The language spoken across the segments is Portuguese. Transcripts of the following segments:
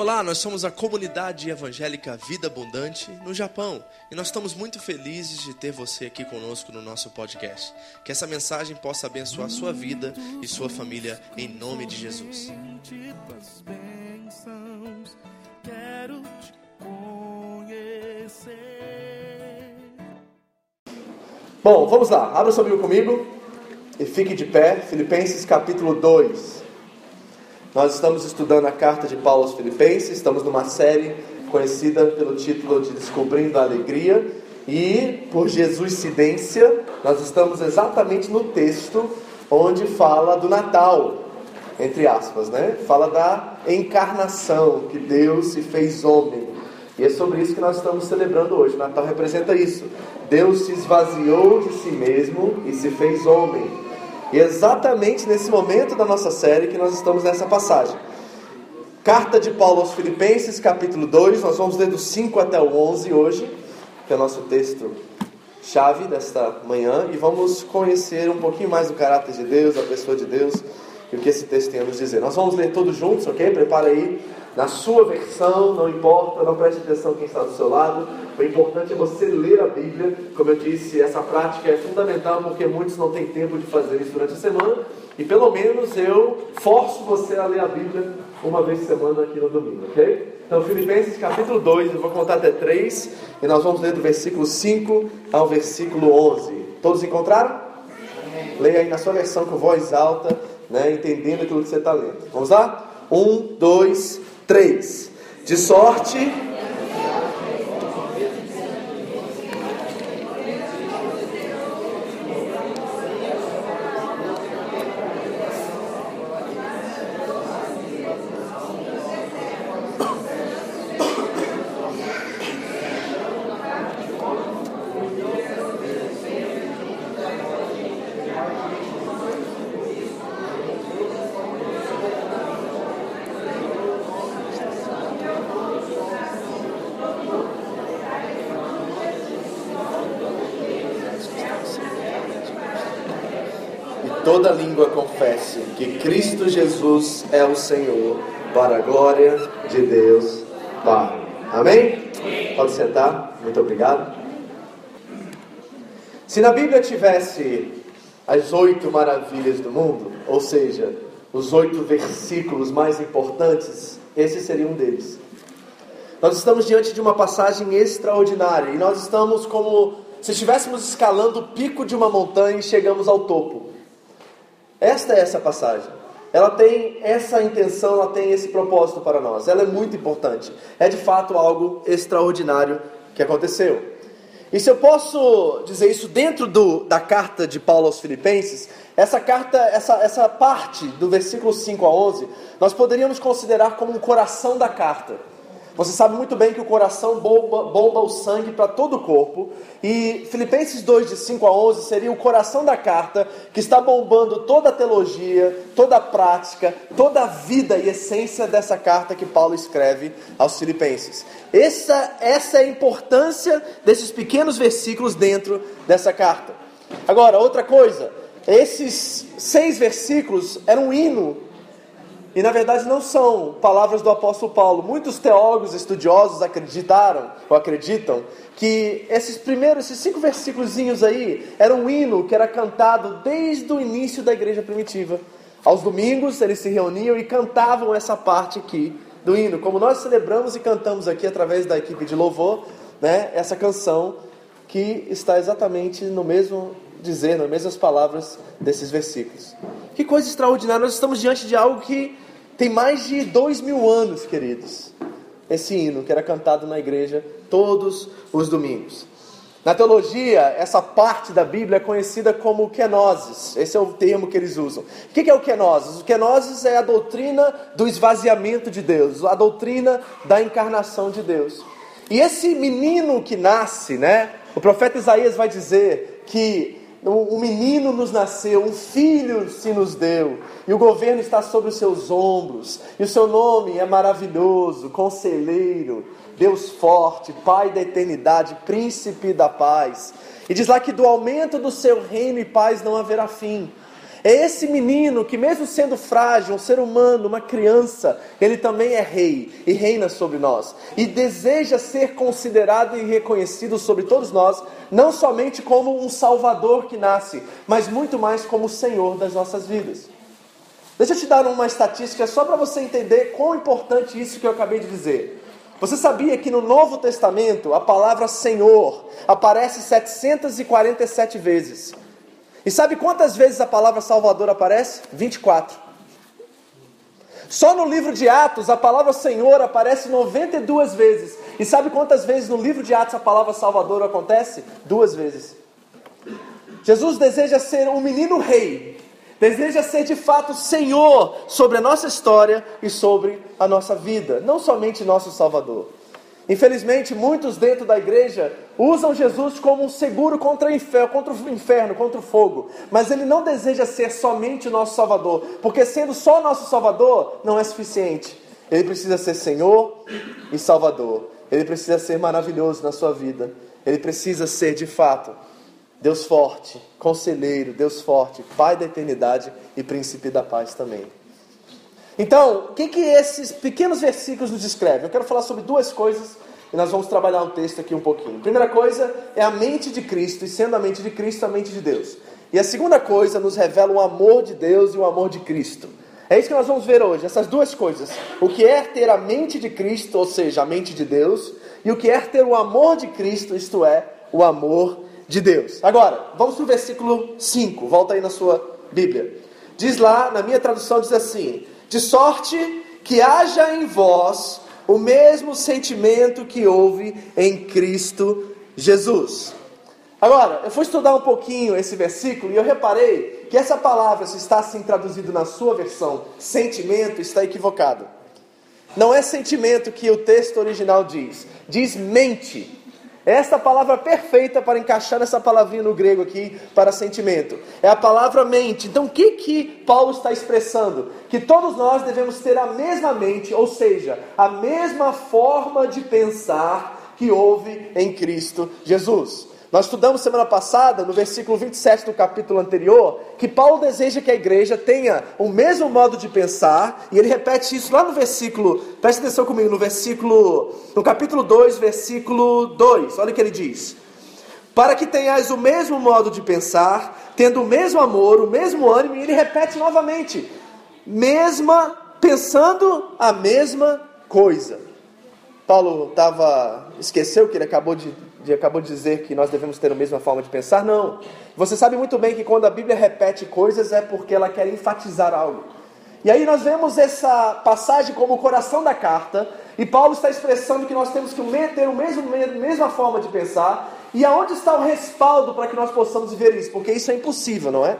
Olá, nós somos a comunidade evangélica Vida Abundante no Japão e nós estamos muito felizes de ter você aqui conosco no nosso podcast. Que essa mensagem possa abençoar sua vida e sua família em nome de Jesus. Bom, vamos lá. Abra sua Bíblia comigo e fique de pé. Filipenses capítulo 2. Nós estamos estudando a carta de Paulo aos Filipenses, estamos numa série conhecida pelo título de Descobrindo a Alegria, e por Jesuscidência, nós estamos exatamente no texto onde fala do Natal, entre aspas, né? Fala da encarnação, que Deus se fez homem. E é sobre isso que nós estamos celebrando hoje. O Natal representa isso. Deus se esvaziou de si mesmo e se fez homem. Exatamente nesse momento da nossa série que nós estamos nessa passagem. Carta de Paulo aos Filipenses, capítulo 2, nós vamos ler do 5 até o 11 hoje, que é o nosso texto chave desta manhã, e vamos conhecer um pouquinho mais do caráter de Deus, da pessoa de Deus e o que esse texto tem a nos dizer. Nós vamos ler todos juntos, ok? Prepara aí na sua versão, não importa, não preste atenção quem está do seu lado. O importante é você ler a Bíblia. Como eu disse, essa prática é fundamental porque muitos não têm tempo de fazer isso durante a semana. E pelo menos eu forço você a ler a Bíblia uma vez por semana aqui no domingo, ok? Então, Filipenses capítulo 2, eu vou contar até 3, e nós vamos ler do versículo 5 ao versículo 11. Todos encontraram? Leia aí na sua versão com voz alta, né, entendendo aquilo que você está lendo. Vamos lá? Um, dois, 3. De sorte toda língua confesse que Cristo Jesus é o Senhor, para a glória de Deus Pai. Amém? Pode sentar. Muito obrigado. Se na Bíblia tivesse as oito maravilhas do mundo, ou seja, os oito versículos mais importantes, esse seria um deles. Nós estamos diante de uma passagem extraordinária e nós estamos como se estivéssemos escalando o pico de uma montanha e chegamos ao topo. Esta é essa passagem. Ela tem essa intenção, ela tem esse propósito para nós. Ela é muito importante. É de fato algo extraordinário que aconteceu. E se eu posso dizer isso dentro do, da carta de Paulo aos Filipenses, essa carta, essa, essa parte do versículo 5 a 11, nós poderíamos considerar como um coração da carta. Você sabe muito bem que o coração bomba, bomba o sangue para todo o corpo. E Filipenses 2, de 5 a 11, seria o coração da carta que está bombando toda a teologia, toda a prática, toda a vida e essência dessa carta que Paulo escreve aos Filipenses. Essa, essa é a importância desses pequenos versículos dentro dessa carta. Agora, outra coisa, esses seis versículos eram um hino e na verdade não são palavras do apóstolo Paulo. Muitos teólogos estudiosos acreditaram ou acreditam que esses primeiros, esses cinco versículos aí, eram um hino que era cantado desde o início da igreja primitiva. Aos domingos eles se reuniam e cantavam essa parte aqui do hino, como nós celebramos e cantamos aqui através da equipe de louvor, né, essa canção que está exatamente no mesmo dizer, nas mesmas palavras desses versículos. Que coisa extraordinária, nós estamos diante de algo que tem mais de dois mil anos, queridos. Esse hino que era cantado na igreja todos os domingos. Na teologia, essa parte da Bíblia é conhecida como kenosis. Esse é o termo que eles usam. O que é o kenosis? O kenosis é a doutrina do esvaziamento de Deus, a doutrina da encarnação de Deus. E esse menino que nasce, né? O profeta Isaías vai dizer que um menino nos nasceu, um filho se nos deu, e o governo está sobre os seus ombros, e o seu nome é maravilhoso, conselheiro, Deus forte, Pai da eternidade, príncipe da paz. E diz lá que do aumento do seu reino e paz não haverá fim. É esse menino que, mesmo sendo frágil, um ser humano, uma criança, ele também é rei e reina sobre nós. E deseja ser considerado e reconhecido sobre todos nós, não somente como um Salvador que nasce, mas muito mais como o Senhor das nossas vidas. Deixa eu te dar uma estatística só para você entender quão importante isso que eu acabei de dizer. Você sabia que no Novo Testamento a palavra Senhor aparece 747 vezes? E sabe quantas vezes a palavra Salvador aparece? 24. Só no livro de Atos a palavra Senhor aparece 92 vezes. E sabe quantas vezes no livro de Atos a palavra Salvador acontece? Duas vezes. Jesus deseja ser um menino rei, deseja ser de fato Senhor sobre a nossa história e sobre a nossa vida, não somente nosso Salvador. Infelizmente, muitos dentro da igreja usam Jesus como um seguro contra o, inferno, contra o inferno, contra o fogo. Mas ele não deseja ser somente o nosso Salvador, porque sendo só nosso Salvador não é suficiente. Ele precisa ser Senhor e Salvador. Ele precisa ser maravilhoso na sua vida. Ele precisa ser de fato Deus forte, conselheiro, Deus forte, Pai da eternidade e príncipe da paz também. Então, o que, que esses pequenos versículos nos descrevem? Eu quero falar sobre duas coisas e nós vamos trabalhar o texto aqui um pouquinho. Primeira coisa é a mente de Cristo, e sendo a mente de Cristo, a mente de Deus. E a segunda coisa nos revela o amor de Deus e o amor de Cristo. É isso que nós vamos ver hoje, essas duas coisas. O que é ter a mente de Cristo, ou seja, a mente de Deus, e o que é ter o amor de Cristo, isto é, o amor de Deus. Agora, vamos para o versículo 5, volta aí na sua Bíblia. Diz lá, na minha tradução, diz assim: de sorte que haja em vós o mesmo sentimento que houve em Cristo Jesus. Agora, eu fui estudar um pouquinho esse versículo e eu reparei que essa palavra, se está assim traduzido na sua versão, sentimento, está equivocado. Não é sentimento que o texto original diz, diz mente. Esta palavra perfeita para encaixar essa palavrinha no grego aqui para sentimento. É a palavra mente. Então, o que que Paulo está expressando? Que todos nós devemos ter a mesma mente, ou seja, a mesma forma de pensar que houve em Cristo Jesus. Nós estudamos semana passada, no versículo 27 do capítulo anterior, que Paulo deseja que a igreja tenha o mesmo modo de pensar, e ele repete isso lá no versículo, preste atenção comigo, no versículo, no capítulo 2, versículo 2, olha o que ele diz: Para que tenhais o mesmo modo de pensar, tendo o mesmo amor, o mesmo ânimo, e ele repete novamente, mesma, pensando a mesma coisa. Paulo estava, esqueceu que ele acabou de de, acabou de dizer que nós devemos ter a mesma forma de pensar? Não. Você sabe muito bem que quando a Bíblia repete coisas é porque ela quer enfatizar algo. E aí nós vemos essa passagem como o coração da carta, e Paulo está expressando que nós temos que ter a mesma forma de pensar, e aonde está o respaldo para que nós possamos viver isso? Porque isso é impossível, não é?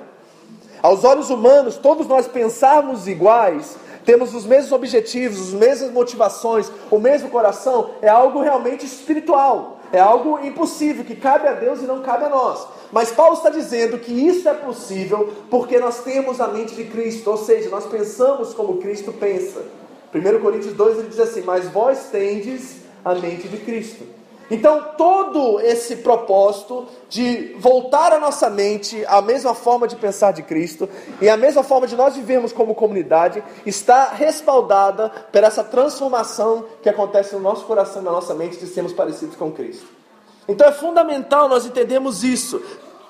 Aos olhos humanos, todos nós pensarmos iguais, temos os mesmos objetivos, as mesmas motivações, o mesmo coração, é algo realmente espiritual. É algo impossível, que cabe a Deus e não cabe a nós. Mas Paulo está dizendo que isso é possível porque nós temos a mente de Cristo, ou seja, nós pensamos como Cristo pensa. 1 Coríntios 2 ele diz assim: Mas vós tendes a mente de Cristo. Então, todo esse propósito de voltar a nossa mente à mesma forma de pensar de Cristo e à mesma forma de nós vivermos como comunidade está respaldada por essa transformação que acontece no nosso coração e na nossa mente de sermos parecidos com Cristo. Então, é fundamental nós entendermos isso: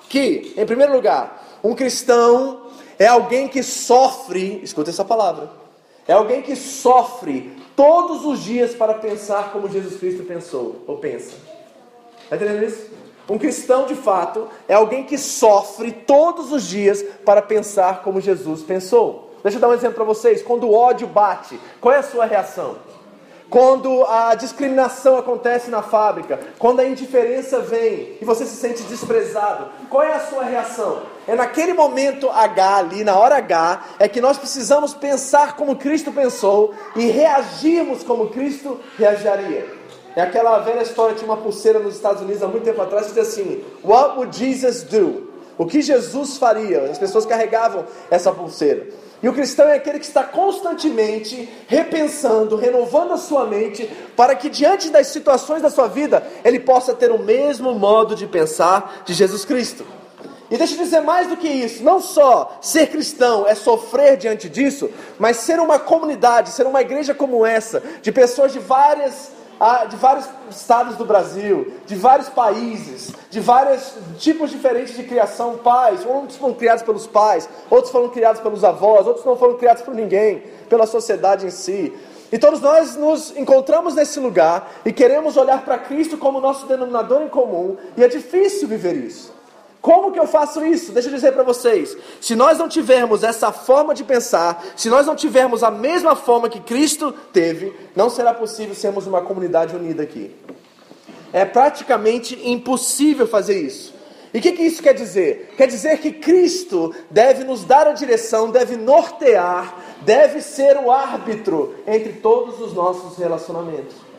que, em primeiro lugar, um cristão é alguém que sofre, escuta essa palavra, é alguém que sofre todos os dias para pensar como Jesus Cristo pensou ou pensa. Está entendendo isso? Um cristão de fato é alguém que sofre todos os dias para pensar como Jesus pensou. Deixa eu dar um exemplo para vocês. Quando o ódio bate, qual é a sua reação? Quando a discriminação acontece na fábrica, quando a indiferença vem e você se sente desprezado, qual é a sua reação? É naquele momento H ali, na hora H, é que nós precisamos pensar como Cristo pensou e reagirmos como Cristo reagiria. É aquela velha história, tinha uma pulseira nos Estados Unidos há muito tempo atrás que diz assim: What would Jesus do? O que Jesus faria? As pessoas carregavam essa pulseira. E o cristão é aquele que está constantemente repensando, renovando a sua mente, para que diante das situações da sua vida, ele possa ter o mesmo modo de pensar de Jesus Cristo. E deixa eu dizer mais do que isso: não só ser cristão é sofrer diante disso, mas ser uma comunidade, ser uma igreja como essa, de pessoas de várias de vários estados do Brasil, de vários países, de vários tipos diferentes de criação, pais, uns foram criados pelos pais, outros foram criados pelos avós, outros não foram criados por ninguém, pela sociedade em si. E todos nós nos encontramos nesse lugar e queremos olhar para Cristo como nosso denominador em comum, e é difícil viver isso. Como que eu faço isso? Deixa eu dizer para vocês. Se nós não tivermos essa forma de pensar, se nós não tivermos a mesma forma que Cristo teve, não será possível sermos uma comunidade unida aqui. É praticamente impossível fazer isso. E o que, que isso quer dizer? Quer dizer que Cristo deve nos dar a direção, deve nortear, deve ser o árbitro entre todos os nossos relacionamentos.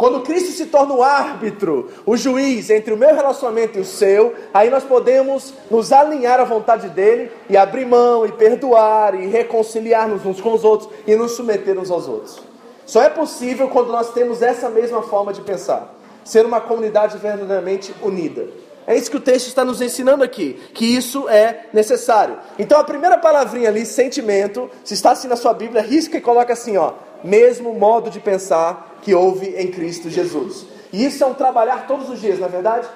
Quando Cristo se torna o árbitro, o juiz entre o meu relacionamento e o seu, aí nós podemos nos alinhar à vontade dele e abrir mão e perdoar e reconciliar-nos uns com os outros e nos submeter uns aos outros. Só é possível quando nós temos essa mesma forma de pensar, ser uma comunidade verdadeiramente unida. É isso que o texto está nos ensinando aqui, que isso é necessário. Então a primeira palavrinha ali, sentimento, se está assim na sua Bíblia, risca e coloca assim, ó, mesmo modo de pensar que houve em Cristo Jesus. E isso é um trabalhar todos os dias, não é verdade?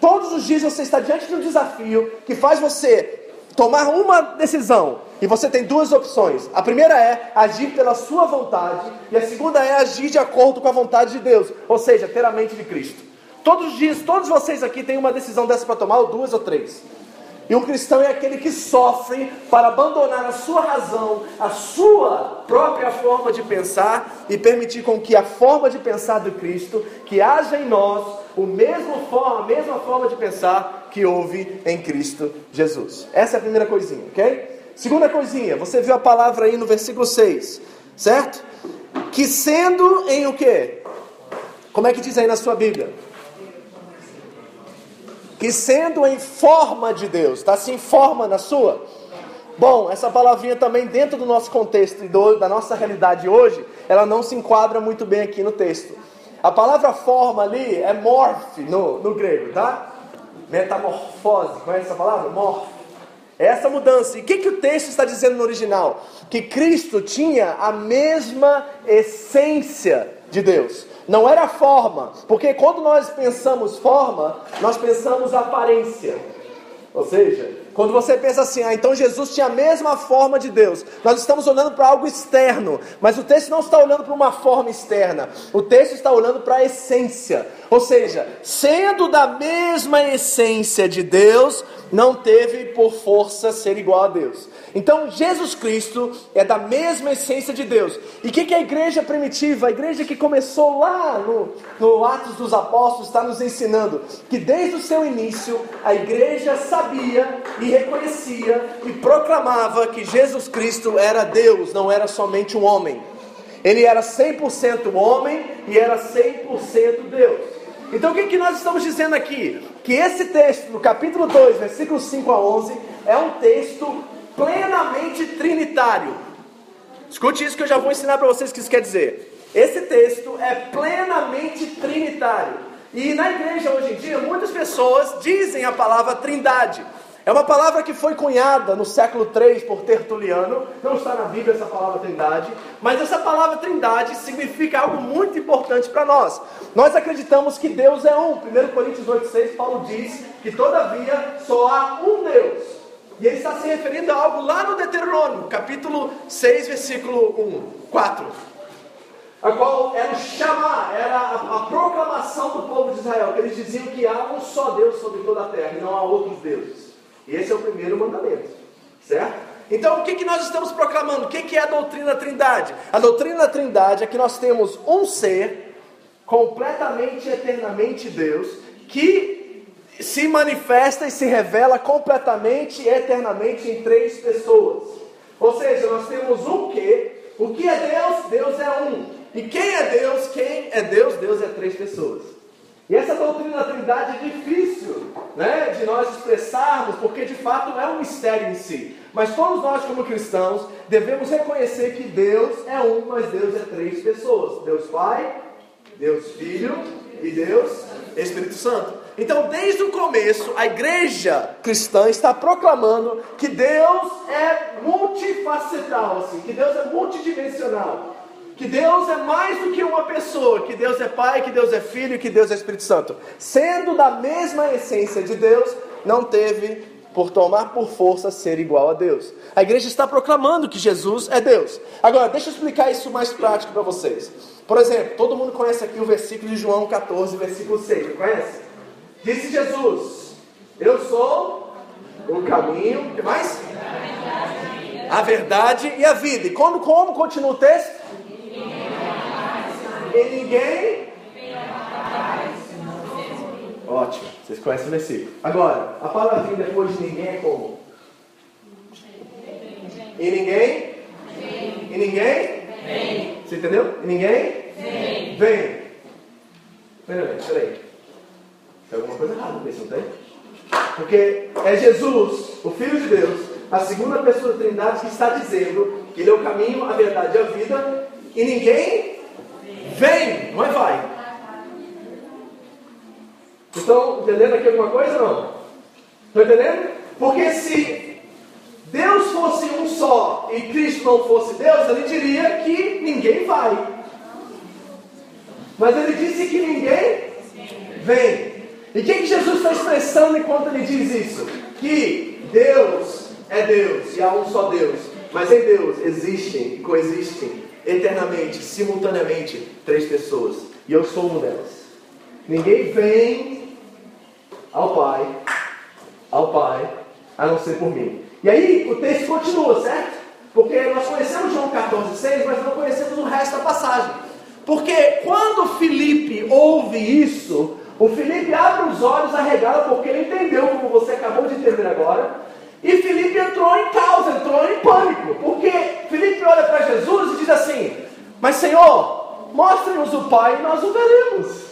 Todos os dias você está diante de um desafio que faz você tomar uma decisão. E você tem duas opções. A primeira é agir pela sua vontade, e a segunda é agir de acordo com a vontade de Deus, ou seja, ter a mente de Cristo. Todos os dias, todos vocês aqui têm uma decisão dessa para tomar, ou duas ou três. E um cristão é aquele que sofre para abandonar a sua razão, a sua própria forma de pensar e permitir com que a forma de pensar do Cristo, que haja em nós o mesmo forma, a mesma forma de pensar que houve em Cristo Jesus. Essa é a primeira coisinha, ok? Segunda coisinha, você viu a palavra aí no versículo 6, certo? Que sendo em o quê? Como é que diz aí na sua Bíblia? Que sendo em forma de Deus, está assim, forma na sua? Bom, essa palavrinha também dentro do nosso contexto e do, da nossa realidade hoje, ela não se enquadra muito bem aqui no texto. A palavra forma ali é morphe no, no grego, tá? Metamorfose, conhece essa palavra? Morphe. É essa mudança. E o que, que o texto está dizendo no original? Que Cristo tinha a mesma essência de Deus. Não era forma, porque quando nós pensamos forma, nós pensamos aparência. Ou seja, quando você pensa assim, ah, então Jesus tinha a mesma forma de Deus, nós estamos olhando para algo externo, mas o texto não está olhando para uma forma externa, o texto está olhando para a essência. Ou seja, sendo da mesma essência de Deus, não teve por força ser igual a Deus. Então, Jesus Cristo é da mesma essência de Deus. E o que, que, a igreja primitiva, a igreja que começou lá no, no Atos dos Apóstolos, está nos ensinando? Que desde o seu início, a igreja sabia e reconhecia e proclamava que Jesus Cristo era Deus, não era somente um homem. Ele era 100% homem e era 100% Deus. Então, o que, que nós estamos dizendo aqui? Que esse texto, no capítulo 2, versículos 5 a 11, é um texto plenamente trinitário. Escute isso que eu já vou ensinar para vocês o que isso quer dizer. Esse texto é plenamente trinitário. E na igreja hoje em dia, muitas pessoas dizem a palavra trindade. É uma palavra que foi cunhada no século 3 por Tertuliano, não está na Bíblia essa palavra trindade, mas essa palavra trindade significa algo muito importante para nós. Nós acreditamos que Deus é um. 1 Coríntios 8,6, Paulo diz que todavia só há um Deus. E ele está se referindo a algo lá no Deuteronômio, capítulo 6, versículo 1, 4. A qual era o chamar, era a, a, proclamação do povo de Israel, que eles diziam que há um só Deus sobre toda a terra e não há outros deuses. Esse é o primeiro mandamento, certo? Então, o que, que nós estamos proclamando? O que, que é a doutrina da Trindade? A doutrina da Trindade é que nós temos um ser, completamente, eternamente Deus, que se manifesta e se revela completamente e eternamente em três pessoas. Ou seja, nós temos um que, o que é Deus? Deus é um. E quem é Deus? Quem é Deus? Deus é três pessoas. E essa doutrina da Trindade é difícil né, de nós expressarmos, porque de fato é um mistério em si. Mas todos nós, como cristãos, devemos reconhecer que Deus é um, mas Deus é três pessoas: Deus Pai, Deus Filho e Deus Espírito Santo. Então, desde o começo, a igreja cristã está proclamando que Deus é multifacetal, assim, que Deus é multidimensional. Que Deus é mais do que uma pessoa, que Deus é Pai, que Deus é Filho, que Deus é Espírito Santo. Sendo da mesma essência de Deus, não teve por tomar por força ser igual a Deus. A igreja está proclamando que Jesus é Deus. Agora, deixa eu explicar isso mais prático para vocês. Por exemplo, todo mundo conhece aqui o versículo de João 14, versículo 6, não conhece? Disse Jesus: Eu sou o caminho, o que mais? A verdade e a vida. E como, como continua o texto? E ninguém. Ótimo, vocês conhecem o versículo. Agora, a palavrinha depois de ninguém é como? E ninguém? E ninguém? Você entendeu? E ninguém? Vem. Vem. Peraí, peraí. Tem alguma coisa errada com isso, não tem? Porque é Jesus, o Filho de Deus, a segunda pessoa da Trindade, que está dizendo que Ele é o caminho, a verdade e a vida, e ninguém vem, não é vai. Estão entendendo aqui alguma coisa não? Estão entendendo? Porque se Deus fosse um só e Cristo não fosse Deus, ele diria que ninguém vai. Mas ele disse que ninguém vem. E o que, que Jesus está expressando enquanto ele diz isso? Que Deus é Deus e há um só Deus. Mas em Deus existem e coexistem eternamente, simultaneamente, três pessoas. E eu sou uma delas. Ninguém vem ao Pai, ao Pai, a não ser por mim. E aí o texto continua, certo? Porque nós conhecemos João 14, 6, mas não conhecemos o resto da passagem. Porque quando Felipe ouve isso, o Felipe abre os olhos arregala porque ele entendeu, como você acabou de entender agora. E Felipe entrou em causa, entrou em pânico. Porque Felipe olha para Jesus e diz assim: Mas Senhor, mostre-nos o Pai e nós o veremos.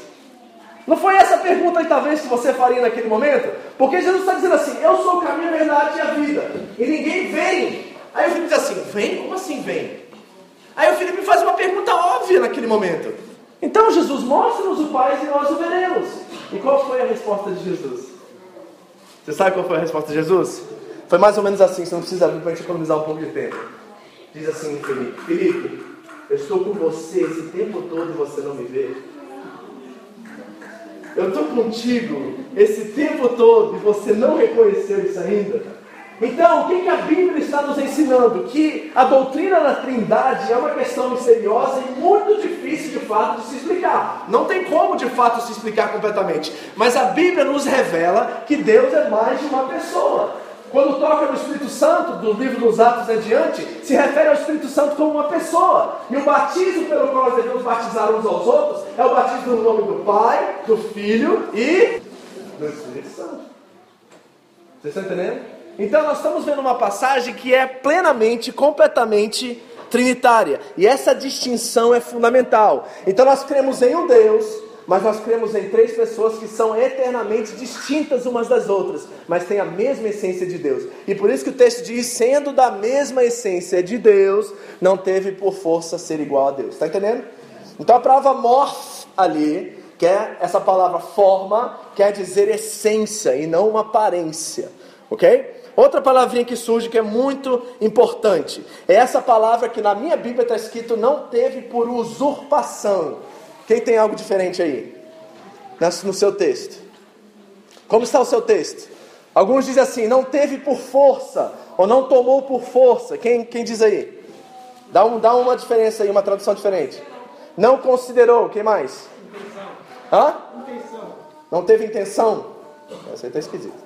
Não foi essa a pergunta talvez que você faria naquele momento? Porque Jesus está dizendo assim: Eu sou o caminho, a verdade e a vida. E ninguém vem. Aí o Felipe diz assim: Vem? Como assim vem? Aí o Felipe faz uma pergunta óbvia naquele momento. Então Jesus mostra-nos o Pai e nós o veremos. E qual foi a resposta de Jesus? Você sabe qual foi a resposta de Jesus? Foi mais ou menos assim, você não precisa abrir para a gente economizar um pouco de tempo. Diz assim Felipe, Felipe, eu estou com você esse tempo todo e você não me vê. Eu estou contigo esse tempo todo e você não reconheceu isso ainda. Então, o que, que a Bíblia está nos ensinando? Que a doutrina da Trindade é uma questão misteriosa e muito difícil de fato de se explicar. Não tem como de fato se explicar completamente. Mas a Bíblia nos revela que Deus é mais de uma pessoa. Quando toca no Espírito Santo, do livro dos Atos adiante, se refere ao Espírito Santo como uma pessoa. E o batismo pelo qual nós devemos batizar uns aos outros é o batismo no nome do Pai, do Filho e do Espírito Santo. Vocês estão entendendo? Então nós estamos vendo uma passagem que é plenamente, completamente trinitária. E essa distinção é fundamental. Então nós cremos em um Deus, mas nós cremos em três pessoas que são eternamente distintas umas das outras, mas têm a mesma essência de Deus. E por isso que o texto diz: sendo da mesma essência de Deus, não teve por força ser igual a Deus. Está entendendo? Então a palavra morph ali, que é essa palavra forma, quer dizer essência e não uma aparência. Ok? Outra palavrinha que surge que é muito importante é essa palavra que na minha Bíblia está escrito não teve por usurpação. Quem tem algo diferente aí? No seu texto. Como está o seu texto? Alguns dizem assim, não teve por força, ou não tomou por força. Quem, quem diz aí? Dá, um, dá uma diferença aí, uma tradução diferente. Não considerou, quem mais? Intenção. Hã? Intenção. Não teve intenção? Essa aí está esquisito.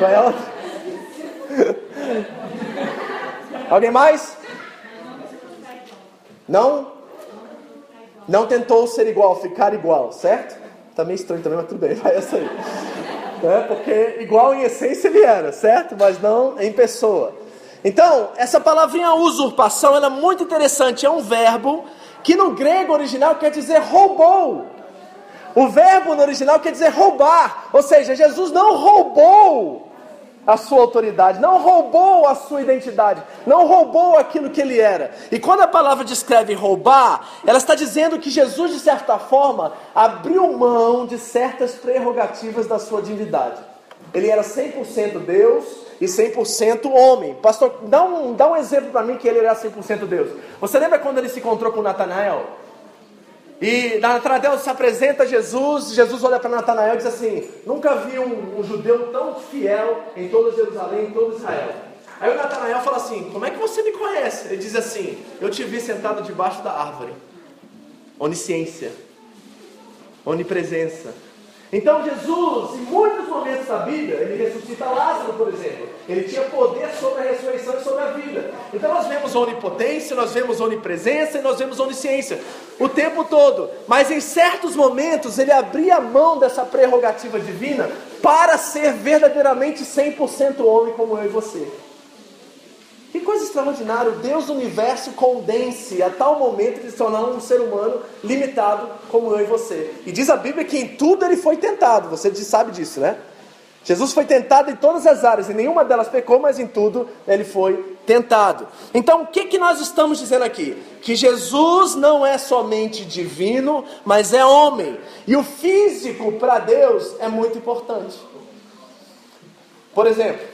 Qual é a outra? Alguém mais? Não? Não tentou ser igual, ficar igual, certo? Tá meio estranho também, mas tudo bem, vai essa aí. É, porque igual em essência ele era, certo? Mas não em pessoa. Então, essa palavrinha usurpação, ela é muito interessante. É um verbo que no grego original quer dizer roubou. O verbo no original quer dizer roubar. Ou seja, Jesus não roubou a sua autoridade, não roubou a sua identidade, não roubou aquilo que ele era. E quando a palavra descreve roubar, ela está dizendo que Jesus, de certa forma, abriu mão de certas prerrogativas da sua divindade. Ele era 100% Deus e 100% homem. Pastor, dá um, dá um exemplo para mim que ele era 100% Deus. Você lembra quando ele se encontrou com Natanael? E Natanael se apresenta a Jesus, Jesus olha para Natanael e diz assim: Nunca vi um, um, judeu tão fiel em toda Jerusalém, em todo Israel. Aí o Natanael fala assim: Como é que você me conhece? Ele diz assim: Eu te vi sentado debaixo da árvore. Onisciência, onipresença, então Jesus, em muitos momentos da Bíblia, ele ressuscita Lázaro, por exemplo. Ele tinha poder sobre a ressurreição e sobre a vida. Então nós vemos onipotência, nós vemos onipresença e nós vemos onisciência o tempo todo. Mas em certos momentos ele abria a mão dessa prerrogativa divina para ser verdadeiramente 100% homem como eu e você. Que coisa extraordinária, Deus do universo condense a tal momento de se tornar um ser humano limitado como eu e você. E diz a Bíblia que em tudo ele foi tentado, você sabe disso, né? Jesus foi tentado em todas as áreas, e nenhuma delas pecou, mas em tudo ele foi tentado. Então, o que, que nós estamos dizendo aqui? Que Jesus não é somente divino, mas é homem. E o físico para Deus é muito importante. Por exemplo,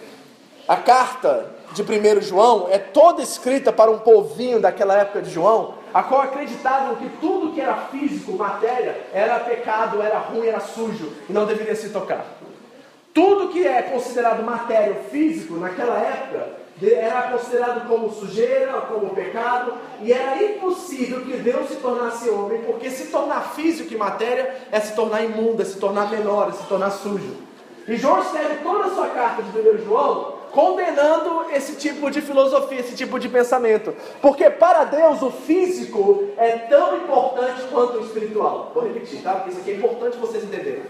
a carta de 1 João é toda escrita para um povinho daquela época de João, a qual acreditavam que tudo que era físico, matéria, era pecado, era ruim, era sujo e não deveria se tocar. Tudo que é considerado matéria físico naquela época era considerado como sujeira, como pecado, e era impossível que Deus se tornasse homem, porque se tornar físico e matéria é se tornar imundo, é se tornar menor, é se tornar sujo. E João escreve toda a sua carta de 1 João condenando esse tipo de filosofia, esse tipo de pensamento. Porque para Deus o físico é tão importante quanto o espiritual. Vou repetir, tá? Porque isso aqui é importante vocês entenderem.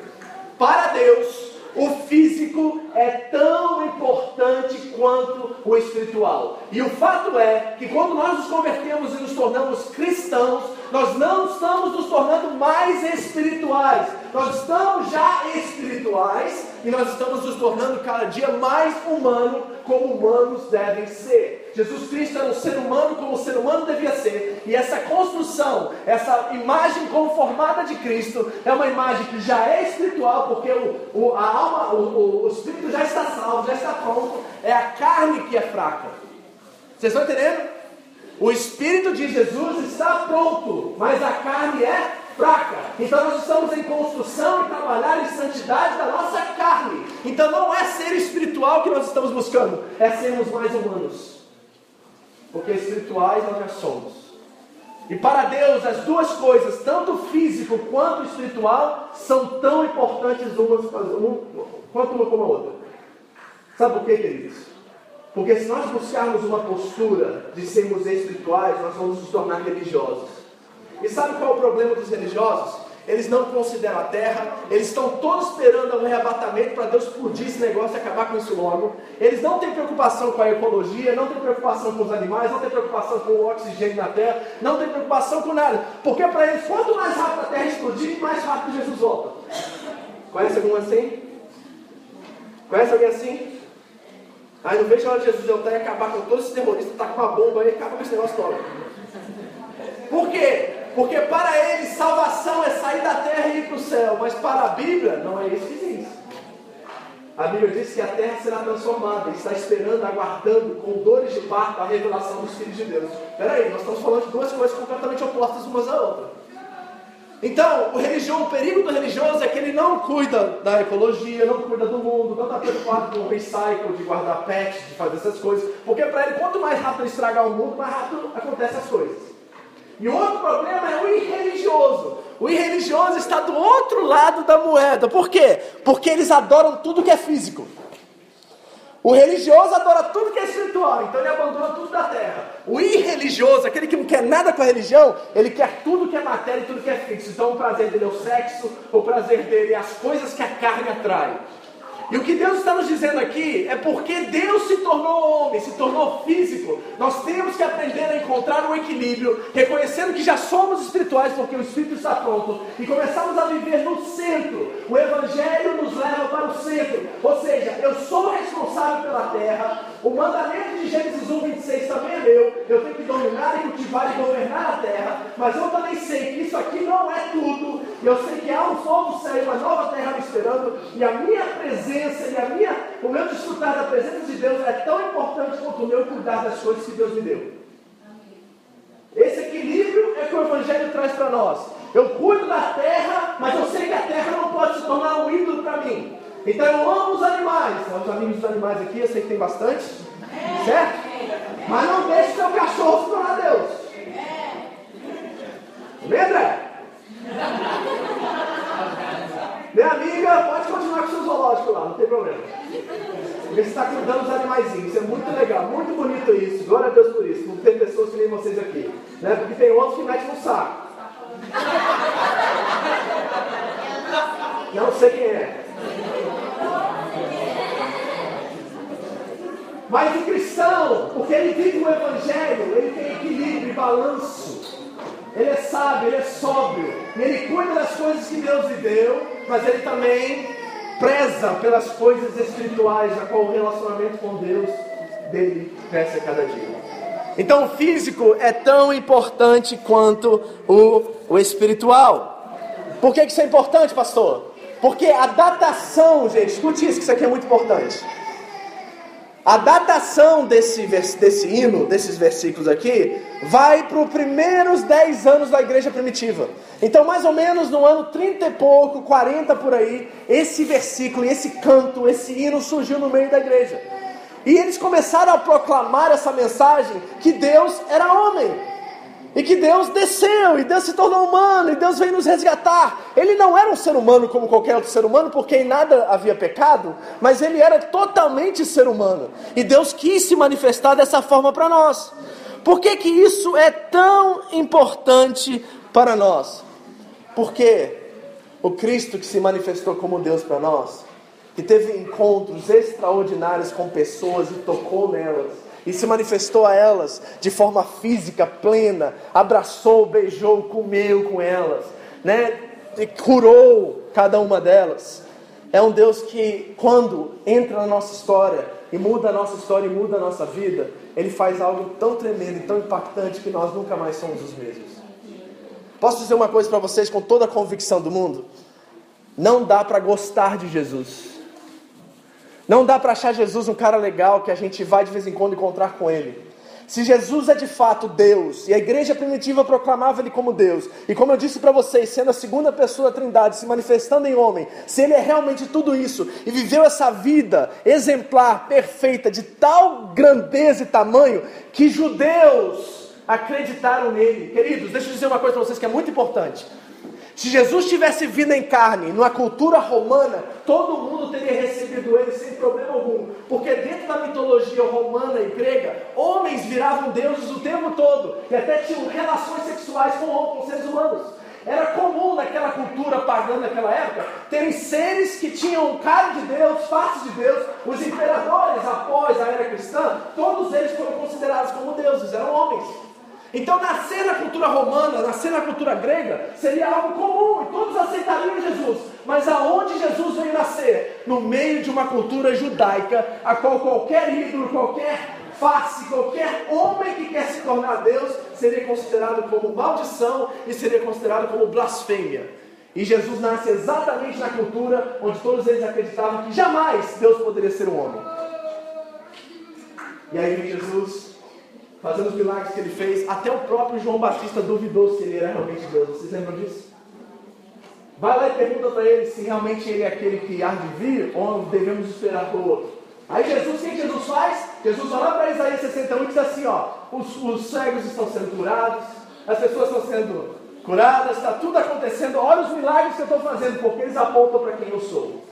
Para Deus, o físico é tão importante quanto o espiritual. E o fato é que quando nós nos convertemos e nos tornamos cristãos, nós não estamos nos tornando mais espirituais. Nós estamos já espirituais e nós estamos nos tornando cada dia mais humanos, como humanos devem ser. Jesus Cristo era um ser humano como o ser humano devia ser. E essa construção, essa imagem conformada de Cristo, é uma imagem que já é espiritual, porque o, o a alma, o, o espírito já está salvo, já está pronto. É a carne que é fraca. Vocês estão entendendo? O Espírito de Jesus está pronto, mas a carne é fraca. Então nós estamos em construção e trabalhar em santidade da nossa carne. Então não é ser espiritual que nós estamos buscando, é sermos mais humanos. Porque espirituais nós já somos. E para Deus, as duas coisas, tanto físico quanto espiritual, são tão importantes umas quanto uma como a outra. Sabe por quê, queridos? Porque se nós buscarmos uma postura de sermos espirituais, nós vamos nos tornar religiosos. E sabe qual é o problema dos religiosos? Eles não consideram a terra, eles estão todos esperando o arrebatamento para Deus explodir esse negócio e acabar com isso logo. Eles não têm preocupação com a ecologia, não têm preocupação com os animais, não têm preocupação com o oxigênio na terra, não têm preocupação com nada. Porque para eles, quanto mais rápido a terra explodir, mais rápido Jesus volta. Conhece algum assim? Conhece alguém assim? Aí não vejo a hora de Jesus voltar e acabar com todos esses terroristas, tá com uma bomba aí e acaba com esse negócio todo. Por quê? Porque para eles salvação é sair da terra e ir para o céu, mas para a Bíblia não é isso que diz. A Bíblia diz que a terra será transformada, está esperando, aguardando com dores de parto a revelação dos filhos de Deus. Espera aí, nós estamos falando de duas coisas completamente opostas umas à outra. Então, o religioso, o perigo do religioso é que ele não cuida da ecologia, não cuida do mundo, não está preocupado com o recycle, de guardar pets, de fazer essas coisas. Porque para ele, quanto mais rápido estragar o mundo, mais rápido acontecem as coisas. E outro problema é o irreligioso. O irreligioso está do outro lado da moeda. Por quê? Porque eles adoram tudo que é físico. O religioso adora tudo que é espiritual, então ele abandona tudo da terra. O irreligioso, aquele que não quer nada com a religião, ele quer tudo que é matéria e tudo que é fixo. Então o prazer dele é o sexo, o prazer dele é as coisas que a carne atrai. E o que Deus está nos dizendo aqui é porque Deus se tornou homem, se tornou físico. Nós temos que aprender a encontrar um equilíbrio, reconhecendo que já somos espirituais porque o Espírito está pronto e começamos a viver no centro. O Evangelho nos leva para o centro. Ou seja, eu sou responsável pela terra. O mandamento de Gênesis 1, 26 também é meu. Eu tenho que dominar e cultivar e governar a terra. Mas eu também sei que isso aqui não é tudo. Eu sei que há um novo céu uma nova terra me esperando. E a minha presença presença e a minha, o meu desfrutar da presença de Deus é tão importante quanto o meu cuidar das coisas que Deus me deu. Esse equilíbrio é que o Evangelho traz para nós. Eu cuido da terra, mas eu sei que a terra não pode se tornar um ídolo para mim. Então eu amo os animais. Os amigos dos animais aqui, eu sei que tem bastante. Certo? Mas não deixe seu cachorro tornar Deus. Amém, André? Minha amiga, pode continuar com o seu zoológico lá, não tem problema. Porque você está cuidando dos animaizinhos, isso é muito legal, muito bonito isso. Glória a Deus por isso. Não tem pessoas que nem vocês aqui. Né? Porque tem outros que metem no saco. Não sei quem é. Mas o cristão, porque ele vive o evangelho, ele tem equilíbrio e balanço. Ele é sábio, ele é sóbrio. Ele cuida das coisas que Deus lhe deu, mas ele também preza pelas coisas espirituais, na qual o relacionamento com Deus dele cresce a cada dia. Então o físico é tão importante quanto o, o espiritual. Por que isso é importante, pastor? Porque a datação, gente, escute isso, que isso aqui é muito importante. A datação desse, desse hino, desses versículos aqui, vai para os primeiros 10 anos da igreja primitiva. Então, mais ou menos no ano 30 e pouco, 40 por aí, esse versículo, esse canto, esse hino surgiu no meio da igreja. E eles começaram a proclamar essa mensagem que Deus era homem. E que Deus desceu, e Deus se tornou humano, e Deus veio nos resgatar. Ele não era um ser humano como qualquer outro ser humano, porque em nada havia pecado, mas ele era totalmente ser humano. E Deus quis se manifestar dessa forma para nós. Por que, que isso é tão importante para nós? Porque o Cristo que se manifestou como Deus para nós, que teve encontros extraordinários com pessoas e tocou nelas, e se manifestou a elas de forma física, plena, abraçou, beijou, comeu com elas, né? E curou cada uma delas. É um Deus que, quando entra na nossa história e muda a nossa história e muda a nossa vida, Ele faz algo tão tremendo e tão impactante que nós nunca mais somos os mesmos. Posso dizer uma coisa para vocês com toda a convicção do mundo? Não dá para gostar de Jesus não dá para achar Jesus um cara legal que a gente vai de vez em quando encontrar com ele. Se Jesus é de fato Deus, e a igreja primitiva proclamava ele como Deus, e como eu disse para vocês, sendo a segunda pessoa da Trindade, se manifestando em homem, se ele é realmente tudo isso, e viveu essa vida exemplar, perfeita, de tal grandeza e tamanho, que judeus acreditaram nele. Queridos, deixa eu dizer uma coisa para vocês que é muito importante. Se Jesus tivesse vindo em carne, numa cultura romana, todo mundo teria recebido ele sem problema algum. Porque dentro da mitologia romana e grega, homens viravam deuses o tempo todo. E até tinham relações sexuais com, com seres humanos. Era comum naquela cultura pagã daquela época terem seres que tinham cara de Deus, face de Deus. Os imperadores, após a era cristã, todos eles foram considerados como deuses, eram homens. Então, nascer na cultura romana, nascer na cultura grega, seria algo comum e todos aceitariam Jesus. Mas aonde Jesus veio nascer? No meio de uma cultura judaica, a qual qualquer ídolo, qualquer face, qualquer homem que quer se tornar Deus, seria considerado como maldição e seria considerado como blasfêmia. E Jesus nasce exatamente na cultura onde todos eles acreditavam que jamais Deus poderia ser um homem. E aí Jesus fazendo os milagres que ele fez, até o próprio João Batista duvidou se ele era realmente Deus. Vocês lembram disso? Vai lá e pergunta para ele se realmente ele é aquele que há de vir ou devemos esperar por outro. Aí Jesus, o que Jesus faz? Jesus olha para Isaías 61 e diz assim: ó, os, os cegos estão sendo curados, as pessoas estão sendo curadas, está tudo acontecendo. Olha os milagres que eu estou fazendo, porque eles apontam para quem eu sou.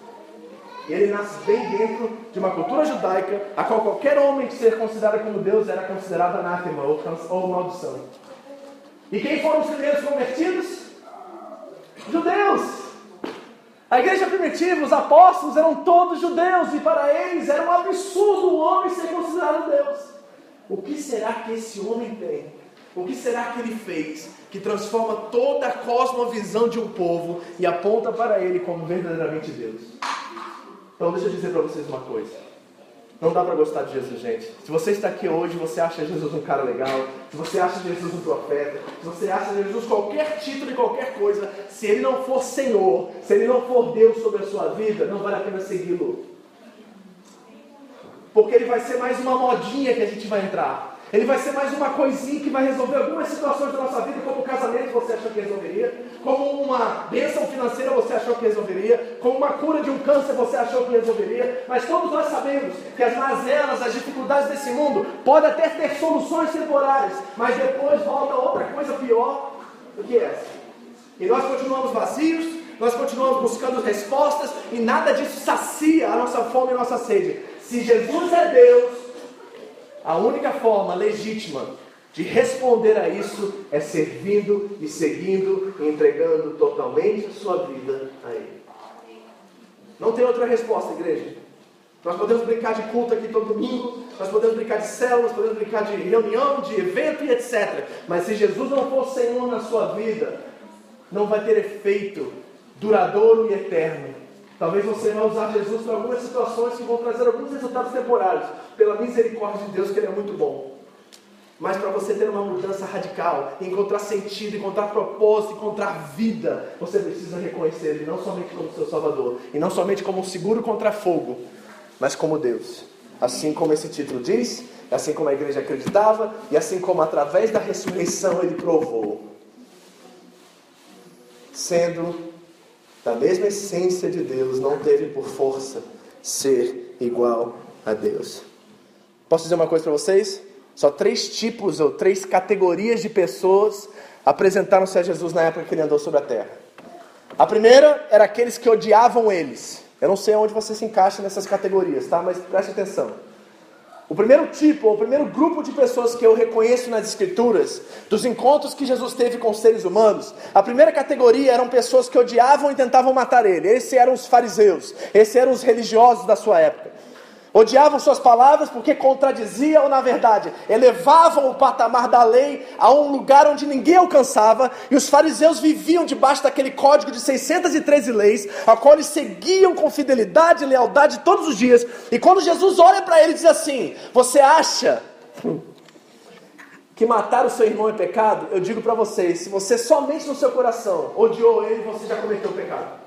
Ele nasce bem dentro de uma cultura judaica, a qual qualquer homem que ser considerado como Deus era considerado anátema ou, ou maldição. E quem foram os primeiros convertidos? Judeus. A igreja primitiva, os apóstolos eram todos judeus e para eles era um absurdo o homem ser considerado Deus. O que será que esse homem tem? O que será que ele fez que transforma toda a cosmovisão de um povo e aponta para ele como verdadeiramente Deus? Então deixa eu dizer para vocês uma coisa. Não dá para gostar de Jesus, gente. Se você está aqui hoje, você acha Jesus um cara legal, se você acha Jesus um profeta, se você acha Jesus qualquer título e qualquer coisa, se ele não for Senhor, se ele não for Deus sobre a sua vida, não vale a pena segui-lo. Porque ele vai ser mais uma modinha que a gente vai entrar. Ele vai ser mais uma coisinha que vai resolver algumas situações da nossa vida, como o casamento você achou que resolveria, como uma bênção financeira você achou que resolveria, como uma cura de um câncer você achou que resolveria. Mas todos nós sabemos que as mazelas, as dificuldades desse mundo podem até ter soluções temporárias, mas depois volta outra coisa pior do que essa. E nós continuamos vazios, nós continuamos buscando respostas e nada disso sacia a nossa fome e a nossa sede. Se Jesus é Deus, a única forma legítima de responder a isso é servindo e seguindo entregando totalmente a sua vida a Ele. Não tem outra resposta, igreja. Nós podemos brincar de culto aqui todo domingo, nós podemos brincar de células, podemos brincar de reunião, de evento e etc. Mas se Jesus não for Senhor na sua vida, não vai ter efeito duradouro e eterno. Talvez você vai usar Jesus para algumas situações que vão trazer alguns resultados temporários, pela misericórdia de Deus, que Ele é muito bom. Mas para você ter uma mudança radical, encontrar sentido, encontrar propósito, encontrar vida, você precisa reconhecer Ele não somente como seu Salvador, e não somente como um seguro contra fogo, mas como Deus. Assim como esse título diz, assim como a igreja acreditava, e assim como através da ressurreição Ele provou. Sendo da mesma essência de Deus, não teve por força ser igual a Deus. Posso dizer uma coisa para vocês? Só três tipos ou três categorias de pessoas apresentaram-se a Jesus na época que ele andou sobre a terra. A primeira era aqueles que odiavam eles. Eu não sei onde você se encaixa nessas categorias, tá? Mas preste atenção. O primeiro tipo, o primeiro grupo de pessoas que eu reconheço nas Escrituras, dos encontros que Jesus teve com seres humanos, a primeira categoria eram pessoas que odiavam e tentavam matar ele. Esses eram os fariseus, esses eram os religiosos da sua época. Odiavam suas palavras porque contradiziam, na verdade, elevavam o patamar da lei a um lugar onde ninguém alcançava, e os fariseus viviam debaixo daquele código de 613 leis, a qual eles seguiam com fidelidade e lealdade todos os dias. E quando Jesus olha para ele e diz assim: Você acha que matar o seu irmão é pecado? Eu digo para vocês: se você somente no seu coração odiou ele, você já cometeu pecado.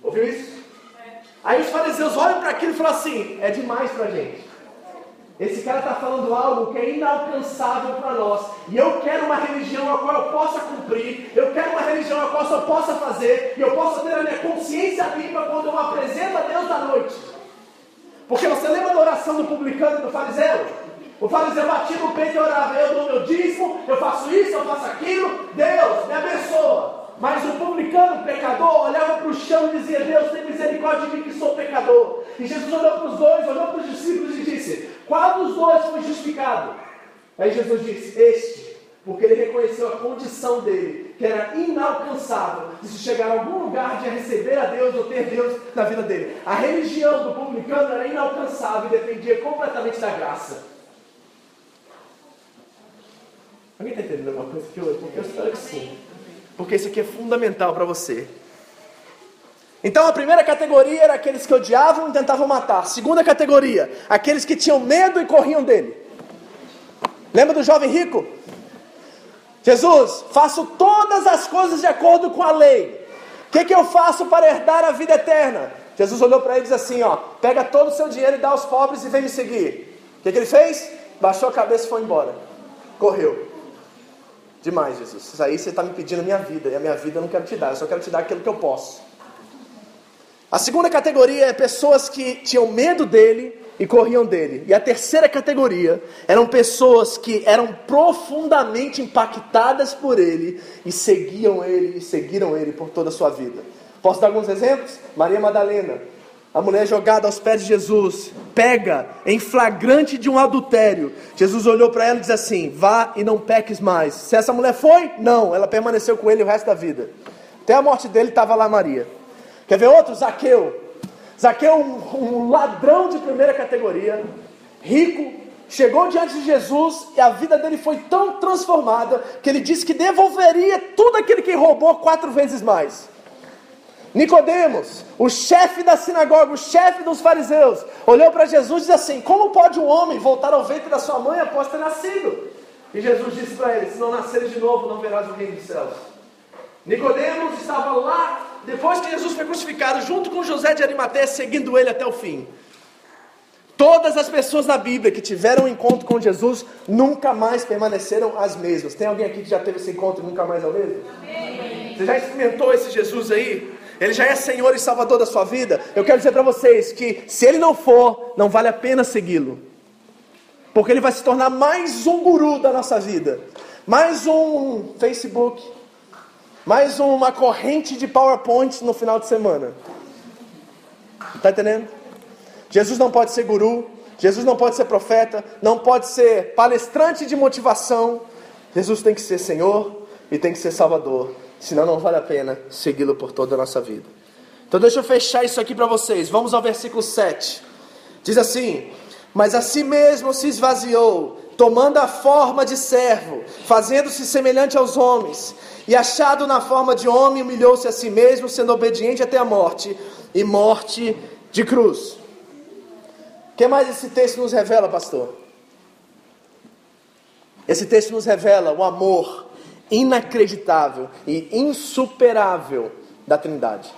Ouviu isso? Aí os fariseus olham para aquilo e falam assim: é demais para a gente. Esse cara está falando algo que é inalcançável para nós. E eu quero uma religião a qual eu possa cumprir. Eu quero uma religião a qual eu possa fazer. E eu possa ter a minha consciência limpa quando eu apresento a Deus à noite. Porque você lembra da oração do publicano e do fariseu? O fariseu batia no peito e orava: Eu dou meu dízimo, eu faço isso, eu faço aquilo. Deus, me abençoa. Mas o publicano, pecador, olhava para o chão e dizia: Deus, tem misericórdia de mim que sou pecador. E Jesus olhou para os dois, olhou para os discípulos e disse: Qual dos dois foi justificado? Aí Jesus disse: Este, porque ele reconheceu a condição dele, que era inalcançável de se chegar a algum lugar de receber a Deus ou ter Deus na vida dele. A religião do publicano era inalcançável e dependia completamente da graça. Alguém está entendendo alguma coisa que eu, eu espero que sim porque isso aqui é fundamental para você. Então a primeira categoria era aqueles que odiavam e tentavam matar. Segunda categoria, aqueles que tinham medo e corriam dele. Lembra do jovem rico? Jesus, faço todas as coisas de acordo com a lei. O que, que eu faço para herdar a vida eterna? Jesus olhou para ele e disse assim: ó, pega todo o seu dinheiro e dá aos pobres e vem me seguir. O que, que ele fez? Baixou a cabeça e foi embora. Correu. Demais, Jesus. Isso aí você está me pedindo a minha vida, e a minha vida eu não quero te dar, eu só quero te dar aquilo que eu posso. A segunda categoria é pessoas que tinham medo dele e corriam dele. E a terceira categoria eram pessoas que eram profundamente impactadas por ele e seguiam ele e seguiram ele por toda a sua vida. Posso dar alguns exemplos? Maria Madalena, a mulher jogada aos pés de Jesus, pega em flagrante de um adultério. Jesus olhou para ela e disse assim: Vá e não peques mais. Se essa mulher foi, não, ela permaneceu com ele o resto da vida. Até a morte dele estava lá Maria. Quer ver outro? Zaqueu. Zaqueu, um, um ladrão de primeira categoria, rico, chegou diante de Jesus e a vida dele foi tão transformada que ele disse que devolveria tudo aquilo que roubou quatro vezes mais. Nicodemos, o chefe da sinagoga, o chefe dos fariseus, olhou para Jesus e disse assim: Como pode um homem voltar ao ventre da sua mãe após ter nascido? E Jesus disse para ele: Se não nasceres de novo, não verás o reino dos céus. Nicodemos estava lá depois que Jesus foi crucificado, junto com José de Arimateia, seguindo ele até o fim. Todas as pessoas na Bíblia que tiveram um encontro com Jesus nunca mais permaneceram as mesmas. Tem alguém aqui que já teve esse encontro e nunca mais é o mesmo? Amém. Você já experimentou esse Jesus aí? Ele já é Senhor e Salvador da sua vida? Eu quero dizer para vocês que se ele não for, não vale a pena segui-lo. Porque ele vai se tornar mais um guru da nossa vida. Mais um Facebook. Mais uma corrente de PowerPoint no final de semana. Está entendendo? Jesus não pode ser guru, Jesus não pode ser profeta, não pode ser palestrante de motivação. Jesus tem que ser Senhor e tem que ser Salvador. Senão não vale a pena segui-lo por toda a nossa vida. Então deixa eu fechar isso aqui para vocês. Vamos ao versículo 7. Diz assim: Mas a si mesmo se esvaziou, tomando a forma de servo, fazendo-se semelhante aos homens, e achado na forma de homem, humilhou-se a si mesmo, sendo obediente até a morte e morte de cruz. O que mais esse texto nos revela, pastor? Esse texto nos revela o amor inacreditável e insuperável da Trindade.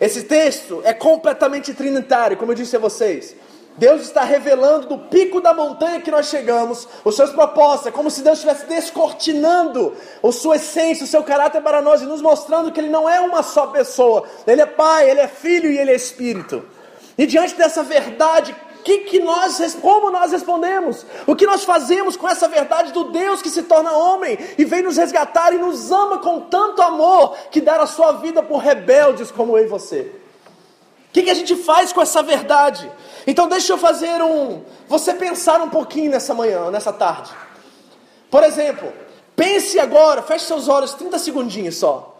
Esse texto é completamente trinitário, como eu disse a vocês. Deus está revelando do pico da montanha que nós chegamos os seus propósitos, é como se Deus estivesse descortinando a sua essência, o seu caráter para nós e nos mostrando que Ele não é uma só pessoa, Ele é Pai, Ele é Filho e Ele é Espírito. E diante dessa verdade, que, que nós, como nós respondemos? O que nós fazemos com essa verdade do Deus que se torna homem e vem nos resgatar e nos ama com tanto amor que dá a sua vida por rebeldes como eu e você? O que, que a gente faz com essa verdade? Então deixa eu fazer um. Você pensar um pouquinho nessa manhã, nessa tarde. Por exemplo, pense agora, feche seus olhos 30 segundinhos só.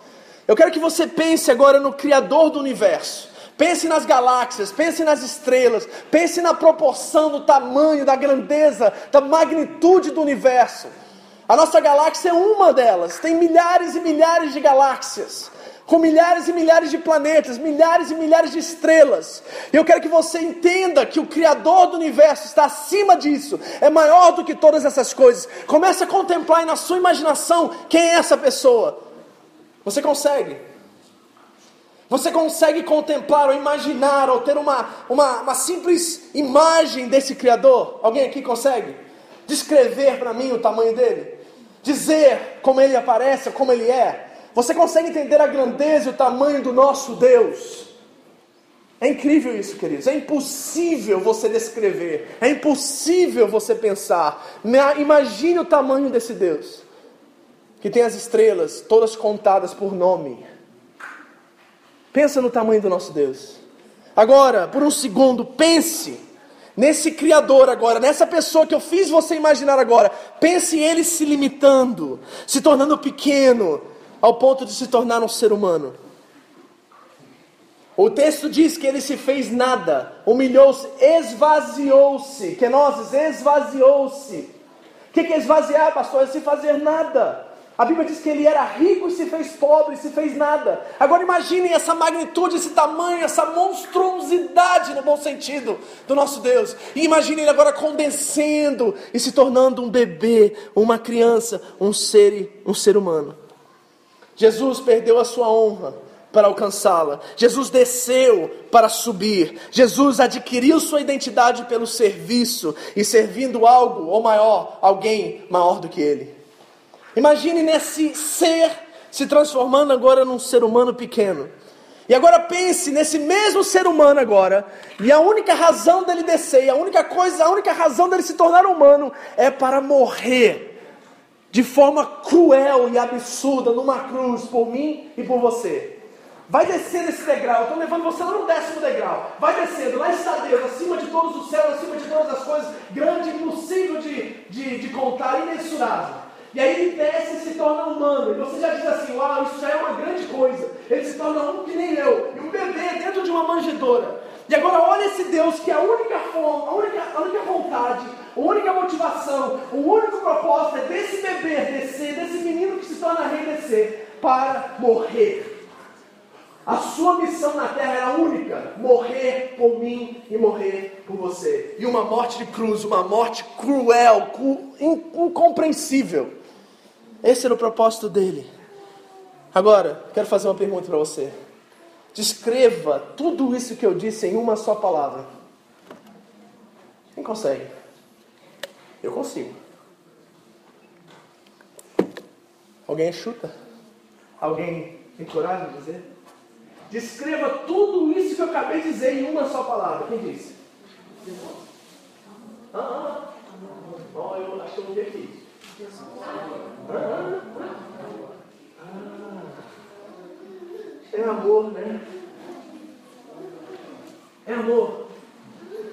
Eu quero que você pense agora no Criador do universo. Pense nas galáxias, pense nas estrelas, pense na proporção, do tamanho, da grandeza, da magnitude do universo. A nossa galáxia é uma delas, tem milhares e milhares de galáxias, com milhares e milhares de planetas, milhares e milhares de estrelas. E eu quero que você entenda que o Criador do universo está acima disso, é maior do que todas essas coisas. Comece a contemplar na sua imaginação quem é essa pessoa. Você consegue? Você consegue contemplar ou imaginar ou ter uma, uma, uma simples imagem desse Criador? Alguém aqui consegue? Descrever para mim o tamanho dele? Dizer como ele aparece, como ele é? Você consegue entender a grandeza e o tamanho do nosso Deus? É incrível isso, queridos. É impossível você descrever. É impossível você pensar. Imagine o tamanho desse Deus, que tem as estrelas todas contadas por nome Pensa no tamanho do nosso Deus. Agora, por um segundo, pense nesse Criador agora, nessa pessoa que eu fiz você imaginar agora. Pense ele se limitando, se tornando pequeno, ao ponto de se tornar um ser humano. O texto diz que ele se fez nada, humilhou-se, esvaziou-se. Que nós esvaziou-se. O que é esvaziar, pastor? É se fazer nada. A Bíblia diz que ele era rico e se fez pobre, se fez nada. Agora imaginem essa magnitude, esse tamanho, essa monstruosidade no bom sentido do nosso Deus. E imaginem ele agora condensando e se tornando um bebê, uma criança, um ser, um ser humano. Jesus perdeu a sua honra para alcançá-la. Jesus desceu para subir. Jesus adquiriu sua identidade pelo serviço e servindo algo ou maior, alguém maior do que ele. Imagine nesse ser se transformando agora num ser humano pequeno. E agora pense nesse mesmo ser humano agora, e a única razão dele descer, a única coisa, a única razão dele se tornar humano é para morrer de forma cruel e absurda numa cruz por mim e por você. Vai descer esse degrau, estou levando você lá no décimo degrau. Vai descendo, lá está Deus, acima de todos os céus, acima de todas as coisas, grande, impossível de, de, de contar, imensurável. E aí ele desce e se torna humano. E você já diz assim, uau, isso já é uma grande coisa. Ele se torna um que nem eu. E um bebê dentro de uma manjedoura. E agora olha esse Deus que é a única fome, a única, a única vontade, a única motivação, o único propósito é desse bebê descer, desse menino que se torna rei descer, para morrer. A sua missão na terra era única: morrer por mim e morrer por você. E uma morte de cruz, uma morte cruel, incompreensível. Esse era o propósito dele. Agora, quero fazer uma pergunta para você. Descreva tudo isso que eu disse em uma só palavra. Quem consegue? Eu consigo. Alguém chuta? Alguém tem coragem de dizer? Descreva tudo isso que eu acabei de dizer em uma só palavra. Quem disse? Ah, ah, ah. eu acho que eu não vi aqui. É amor, né? É amor.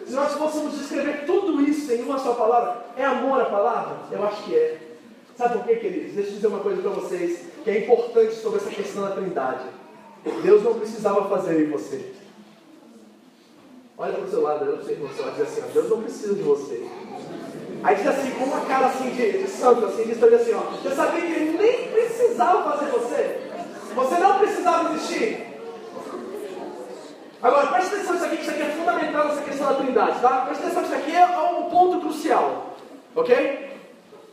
Se nós fôssemos descrever tudo isso em uma só palavra, é amor a palavra? Eu acho que é. Sabe por quê, queridos? Deixa eu dizer uma coisa para vocês que é importante sobre essa questão da Trindade. Deus não precisava fazer em você. Olha para o seu lado, olha para o seu irmão, você vai dizer assim: ó, Deus não precisa de você. Aí diz assim, com uma cara assim de, de santo, assim, diz assim, ó, você sabia que ele nem precisava fazer você? Você não precisava existir. Agora, preste atenção isso aqui, que isso aqui é fundamental nessa questão da trindade, tá? Preste atenção que isso aqui é um ponto crucial, ok?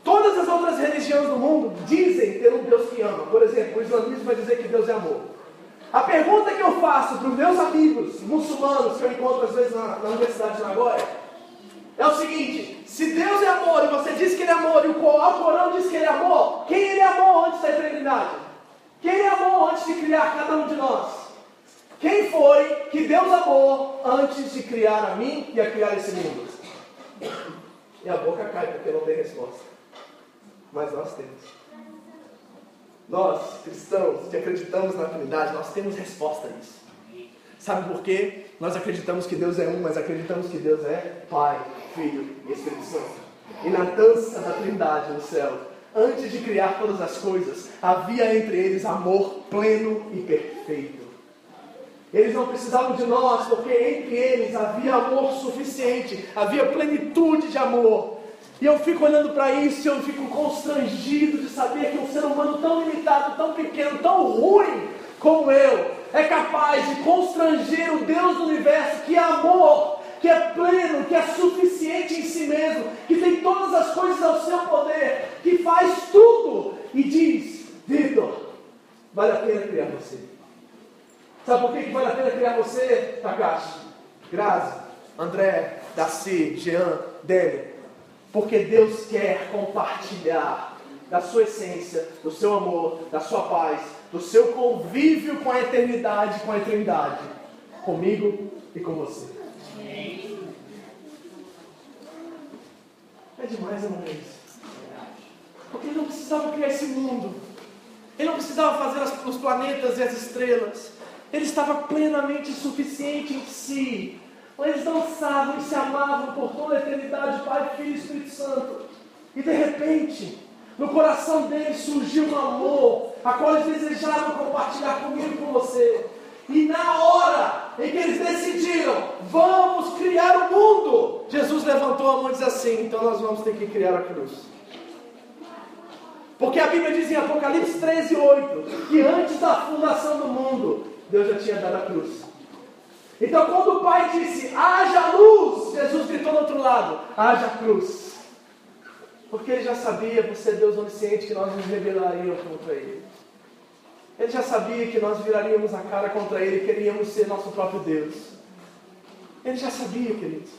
Todas as outras religiões do mundo dizem ter um Deus que ama. Por exemplo, o islamismo vai dizer que Deus é amor. A pergunta que eu faço para os meus amigos muçulmanos que eu encontro às vezes na, na Universidade de Nagoya é o seguinte: se Deus é amor e você diz que Ele é amor e o Corão diz que Ele é amor, quem Ele amou antes da eternidade? Quem Ele amou antes de criar cada um de nós? Quem foi que Deus amou antes de criar a mim e a criar esse mundo? E a boca cai porque não tem resposta. Mas nós temos. Nós, cristãos, que acreditamos na Trindade, nós temos resposta a isso. Sabe por quê? Nós acreditamos que Deus é um, mas acreditamos que Deus é Pai, Filho e Espírito Santo. E na dança da Trindade no céu, antes de criar todas as coisas, havia entre eles amor pleno e perfeito. Eles não precisavam de nós, porque entre eles havia amor suficiente, havia plenitude de amor. E eu fico olhando para isso e eu fico constrangido de saber que um ser humano tão limitado, tão pequeno, tão ruim como eu, é capaz de constranger o Deus do universo que é amor, que é pleno, que é suficiente em si mesmo, que tem todas as coisas ao seu poder, que faz tudo e diz: Vitor, vale a pena criar você. Sabe por que, vale a pena criar você, Takashi? Grazi, André, Daci, Jean, Dele? Porque Deus quer compartilhar da sua essência, do seu amor, da sua paz, do seu convívio com a eternidade, com a eternidade, comigo e com você. É demais, irmãos. Porque ele não precisava criar esse mundo. Ele não precisava fazer as, os planetas e as estrelas. Ele estava plenamente suficiente em si. Eles dançavam e se amavam por toda a eternidade, Pai, Filho e Espírito Santo. E de repente, no coração deles surgiu um amor, a qual eles desejavam compartilhar comigo e com você. E na hora em que eles decidiram, vamos criar o mundo, Jesus levantou a mão e disse assim: então nós vamos ter que criar a cruz. Porque a Bíblia diz em Apocalipse 13, 8, que antes da fundação do mundo, Deus já tinha dado a cruz. Então, quando o Pai disse, haja luz, Jesus gritou do outro lado, haja cruz. Porque ele já sabia, por ser Deus onisciente, que nós nos rebelaríamos contra ele. Ele já sabia que nós viraríamos a cara contra ele e queríamos ser nosso próprio Deus. Ele já sabia, queridos.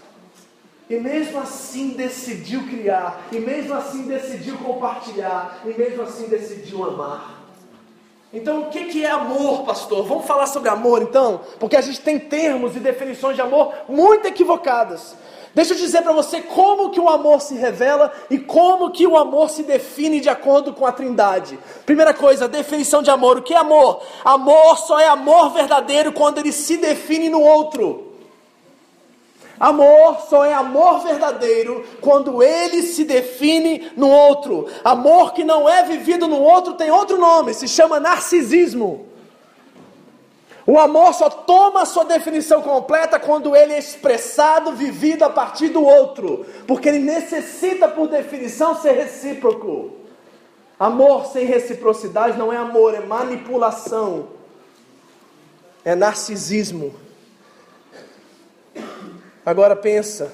E mesmo assim decidiu criar, e mesmo assim decidiu compartilhar, e mesmo assim decidiu amar. Então, o que é amor, pastor? Vamos falar sobre amor então? Porque a gente tem termos e definições de amor muito equivocadas. Deixa eu dizer para você como que o amor se revela e como que o amor se define de acordo com a Trindade. Primeira coisa, definição de amor. O que é amor? Amor só é amor verdadeiro quando ele se define no outro. Amor só é amor verdadeiro quando ele se define no outro. Amor que não é vivido no outro tem outro nome, se chama narcisismo. O amor só toma sua definição completa quando ele é expressado, vivido a partir do outro, porque ele necessita, por definição, ser recíproco. Amor sem reciprocidade não é amor, é manipulação, é narcisismo. Agora pensa,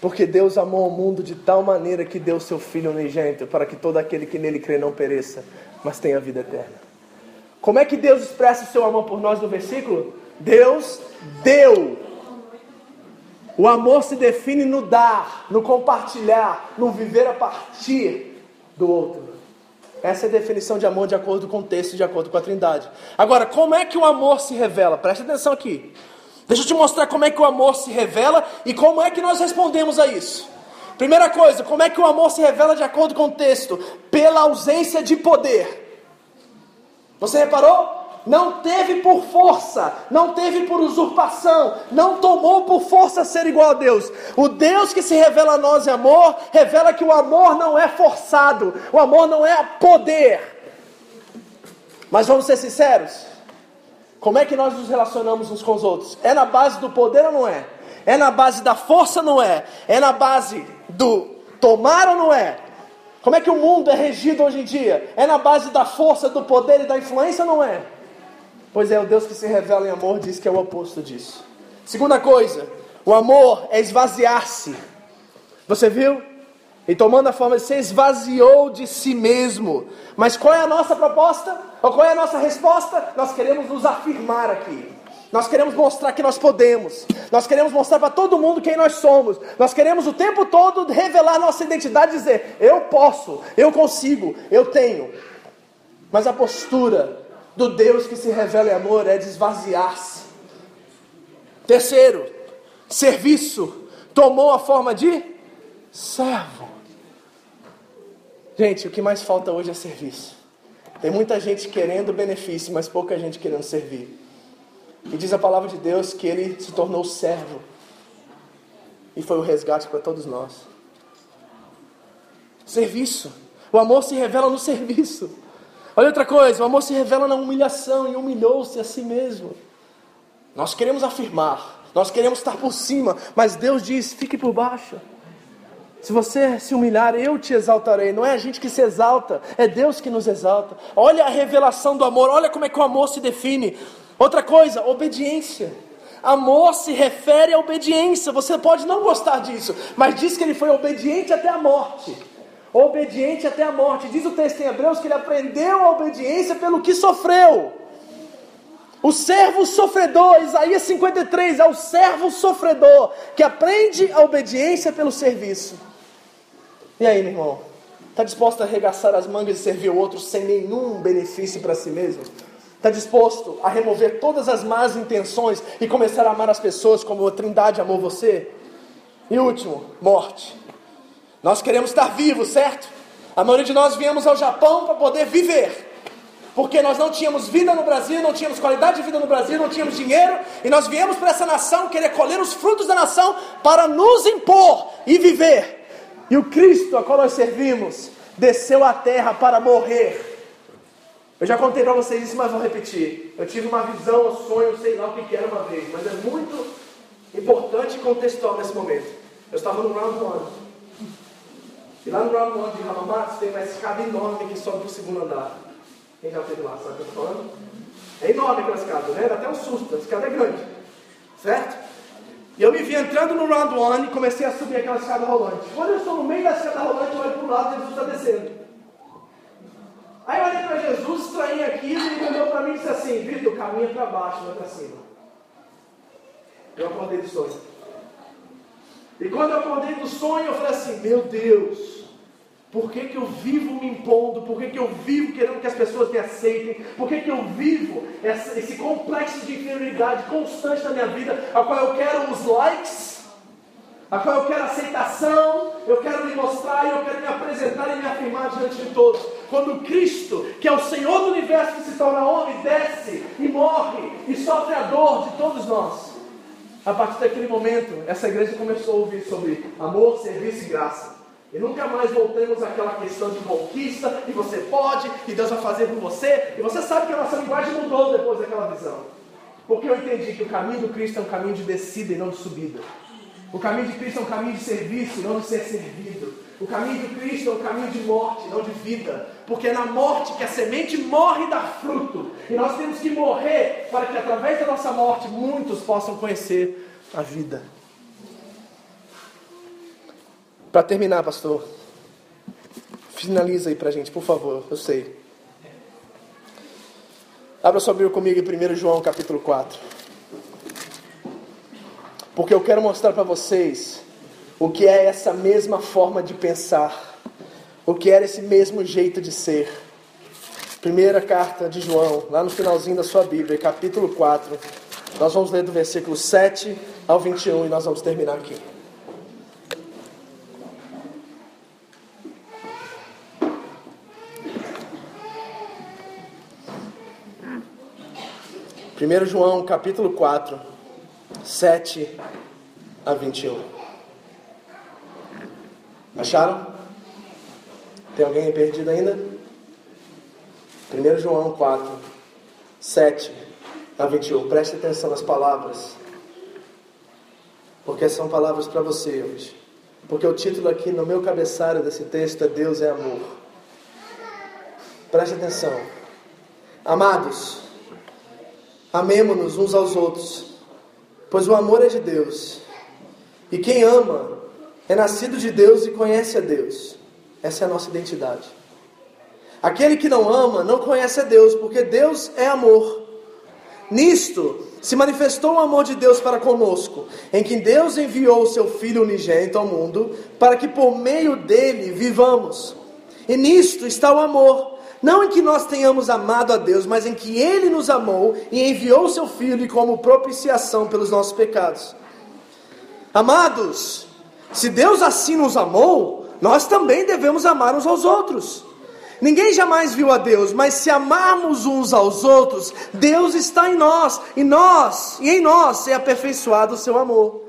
porque Deus amou o mundo de tal maneira que deu seu Filho unigênito, para que todo aquele que nele crê não pereça, mas tenha vida eterna. Como é que Deus expressa o seu amor por nós no versículo? Deus deu. O amor se define no dar, no compartilhar, no viver a partir do outro. Essa é a definição de amor de acordo com o texto, de acordo com a Trindade. Agora, como é que o amor se revela? Preste atenção aqui. Deixa eu te mostrar como é que o amor se revela e como é que nós respondemos a isso. Primeira coisa, como é que o amor se revela de acordo com o texto? Pela ausência de poder. Você reparou? Não teve por força, não teve por usurpação, não tomou por força ser igual a Deus. O Deus que se revela a nós em amor, revela que o amor não é forçado, o amor não é poder. Mas vamos ser sinceros: como é que nós nos relacionamos uns com os outros? É na base do poder ou não é? É na base da força ou não é? É na base do tomar ou não é? Como é que o mundo é regido hoje em dia? É na base da força, do poder e da influência, não é? Pois é, o Deus que se revela em amor diz que é o oposto disso. Segunda coisa, o amor é esvaziar-se. Você viu? E tomando a forma de ser, esvaziou de si mesmo. Mas qual é a nossa proposta? Ou qual é a nossa resposta? Nós queremos nos afirmar aqui. Nós queremos mostrar que nós podemos. Nós queremos mostrar para todo mundo quem nós somos. Nós queremos o tempo todo revelar nossa identidade e dizer: eu posso, eu consigo, eu tenho. Mas a postura do Deus que se revela em amor é de esvaziar-se. Terceiro, serviço. Tomou a forma de servo. Gente, o que mais falta hoje é serviço. Tem muita gente querendo benefício, mas pouca gente querendo servir. E diz a palavra de Deus que ele se tornou servo. E foi o resgate para todos nós. Serviço. O amor se revela no serviço. Olha outra coisa, o amor se revela na humilhação e humilhou-se a si mesmo. Nós queremos afirmar, nós queremos estar por cima, mas Deus diz: fique por baixo. Se você se humilhar, eu te exaltarei. Não é a gente que se exalta, é Deus que nos exalta. Olha a revelação do amor, olha como é que o amor se define. Outra coisa, obediência. Amor se refere à obediência. Você pode não gostar disso, mas diz que ele foi obediente até a morte. Obediente até a morte. Diz o texto em Hebreus que ele aprendeu a obediência pelo que sofreu. O servo sofredor, Isaías 53, é o servo sofredor que aprende a obediência pelo serviço. E aí, meu irmão? Está disposto a arregaçar as mangas e servir o outro sem nenhum benefício para si mesmo? Está disposto a remover todas as más intenções e começar a amar as pessoas como a Trindade amou você? E último, morte. Nós queremos estar vivos, certo? A maioria de nós viemos ao Japão para poder viver. Porque nós não tínhamos vida no Brasil, não tínhamos qualidade de vida no Brasil, não tínhamos dinheiro, e nós viemos para essa nação querer colher os frutos da nação para nos impor e viver. E o Cristo a qual nós servimos desceu à terra para morrer eu já contei para vocês isso, mas vou repetir. Eu tive uma visão, um sonho, sei lá o que, era uma vez, mas é muito importante e contextual nesse momento. Eu estava no round one. E lá no round one de Hamamatsu tem uma escada enorme que sobe para o segundo andar. Quem já esteve lá, sabe o que eu estou falando? É enorme aquela escada, né? Dá até um susto, a escada é grande. Certo? E eu me vi entrando no round one e comecei a subir aquela escada rolante. Quando eu estou no meio da escada rolante, eu olho para o lado e Jesus está descendo. Aí eu olhei para Jesus, estranhei aquilo, e ele olhou para mim e disse assim: Vitor, caminha para baixo, não é para cima. Eu acordei do sonho. E quando eu acordei do sonho, eu falei assim: Meu Deus, por que, que eu vivo me impondo? Por que, que eu vivo querendo que as pessoas me aceitem? Por que, que eu vivo essa, esse complexo de inferioridade constante na minha vida, a qual eu quero os likes? A qual eu quero aceitação, eu quero me mostrar, eu quero me apresentar e me afirmar diante de todos. Quando Cristo, que é o Senhor do universo que se torna homem, desce e morre e sofre a dor de todos nós. A partir daquele momento, essa igreja começou a ouvir sobre amor, serviço e graça. E nunca mais voltamos àquela questão de conquista, e você pode, e Deus vai fazer por você. E você sabe que a nossa linguagem mudou depois daquela visão. Porque eu entendi que o caminho do Cristo é um caminho de descida e não de subida. O caminho de Cristo é um caminho de serviço não de ser servido. O caminho de Cristo é um caminho de morte, não de vida. Porque é na morte que a semente morre e dá fruto. E nós temos que morrer para que através da nossa morte muitos possam conhecer a vida. Para terminar, pastor, finaliza aí para a gente, por favor, eu sei. Abra sua Bíblia comigo em 1 João capítulo 4. Porque eu quero mostrar para vocês o que é essa mesma forma de pensar, o que era esse mesmo jeito de ser. Primeira carta de João, lá no finalzinho da sua Bíblia, capítulo 4. Nós vamos ler do versículo 7 ao 21 e nós vamos terminar aqui. 1 João capítulo 4, 7 a 21. Acharam? Tem alguém perdido ainda? 1 João 4, 7 a 21. Preste atenção nas palavras, porque são palavras para você hoje. Porque o título aqui no meu cabeçalho desse texto é Deus é amor. Preste atenção. Amados, Amemo-nos uns aos outros, pois o amor é de Deus. E quem ama é nascido de Deus e conhece a Deus. Essa é a nossa identidade. Aquele que não ama não conhece a Deus, porque Deus é amor. Nisto se manifestou o amor de Deus para conosco, em que Deus enviou o seu Filho unigênito ao mundo, para que por meio dele vivamos. E nisto está o amor não em que nós tenhamos amado a Deus, mas em que Ele nos amou e enviou o seu Filho como propiciação pelos nossos pecados. Amados, se Deus assim nos amou, nós também devemos amar uns aos outros. Ninguém jamais viu a Deus, mas se amarmos uns aos outros, Deus está em nós, e nós, e em nós é aperfeiçoado o seu amor.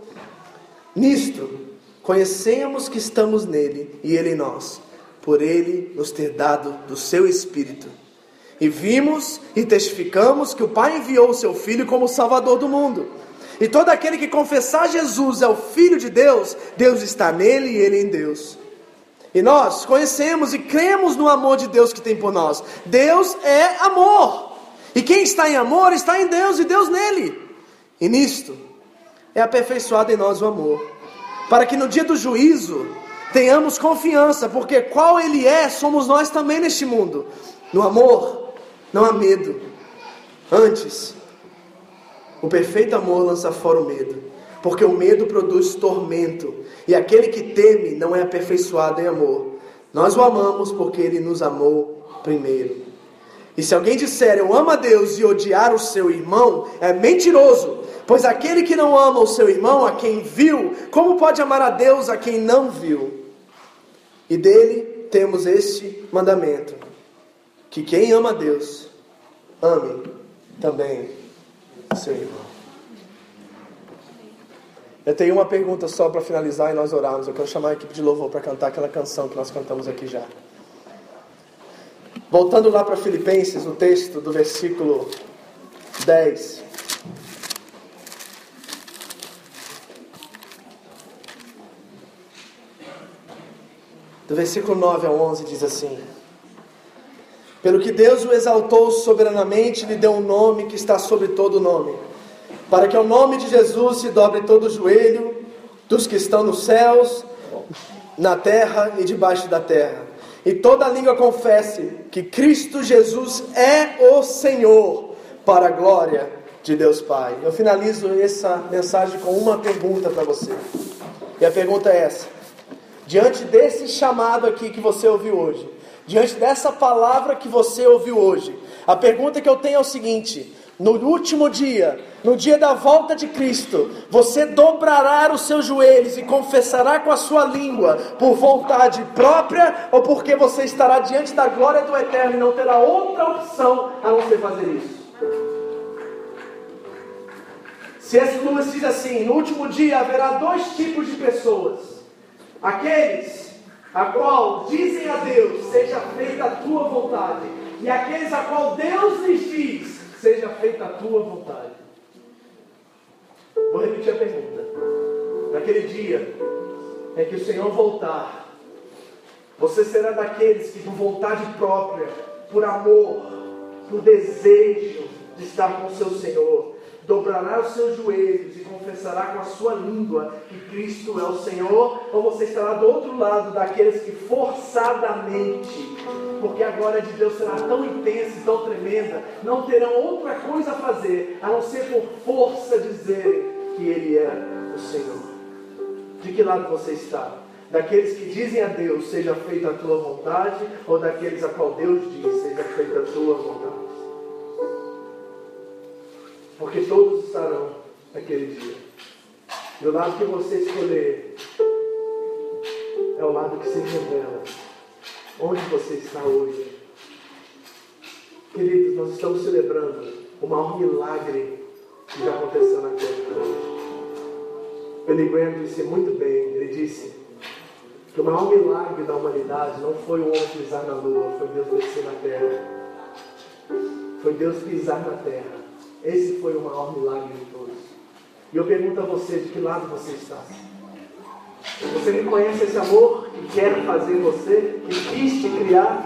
Nisto, conhecemos que estamos nele e ele em nós por Ele nos ter dado do seu Espírito. E vimos e testificamos que o Pai enviou o seu Filho como Salvador do mundo. E todo aquele que confessar Jesus é o Filho de Deus, Deus está nele e ele em Deus. E nós conhecemos e cremos no amor de Deus que tem por nós. Deus é amor. E quem está em amor está em Deus e Deus nele. E nisto é aperfeiçoado em nós o amor, para que no dia do juízo Tenhamos confiança, porque qual Ele é, somos nós também neste mundo. No amor, não há medo. Antes, o perfeito amor lança fora o medo, porque o medo produz tormento, e aquele que teme não é aperfeiçoado em amor. Nós o amamos porque Ele nos amou primeiro. E se alguém disser eu amo a Deus e odiar o seu irmão, é mentiroso. Pois aquele que não ama o seu irmão, a quem viu, como pode amar a Deus a quem não viu? E dele temos este mandamento: que quem ama a Deus, ame também seu irmão. Eu tenho uma pergunta só para finalizar e nós orarmos. Eu quero chamar a equipe de louvor para cantar aquela canção que nós cantamos aqui já. Voltando lá para Filipenses, o texto do versículo 10. Do versículo 9 ao 11 diz assim: Pelo que Deus o exaltou soberanamente, lhe deu um nome que está sobre todo nome, para que ao nome de Jesus se dobre todo o joelho dos que estão nos céus, na terra e debaixo da terra, e toda língua confesse que Cristo Jesus é o Senhor, para a glória de Deus Pai. Eu finalizo essa mensagem com uma pergunta para você. E a pergunta é essa: diante desse chamado aqui que você ouviu hoje, diante dessa palavra que você ouviu hoje, a pergunta que eu tenho é o seguinte: no último dia, no dia da volta de Cristo, você dobrará os seus joelhos e confessará com a sua língua, por vontade própria ou porque você estará diante da glória do Eterno e não terá outra opção a não ser fazer isso? C.S. Lewis diz assim: no último dia haverá dois tipos de pessoas. Aqueles a qual dizem a Deus, seja feita a tua vontade, e aqueles a qual Deus lhes diz, seja feita a tua vontade. Vou repetir a pergunta. Naquele dia em que o Senhor voltar, você será daqueles que, por vontade própria, por amor, por desejo de estar com o seu Senhor, dobrará os seus joelhos e confessará com a sua língua que Cristo é o Senhor, ou você estará do outro lado daqueles que forçadamente, porque a glória de Deus será tão intensa e tão tremenda, não terão outra coisa a fazer a não ser por força dizerem que Ele é o Senhor. De que lado você está? Daqueles que dizem a Deus, seja feita a tua vontade, ou daqueles a qual Deus diz, seja feita a tua vontade? Porque todos estarão naquele dia. E o lado que você escolher é o lado que se revela. Onde você está hoje? Queridos, nós estamos celebrando o maior milagre que já aconteceu na terra Graham disse muito bem, ele disse que o maior milagre da humanidade não foi o homem pisar na lua, foi Deus descer na terra. Foi Deus pisar na terra. Esse foi o maior milagre de todos. E eu pergunto a você, de que lado você está? Você reconhece esse amor que quer fazer você, que quis te criar?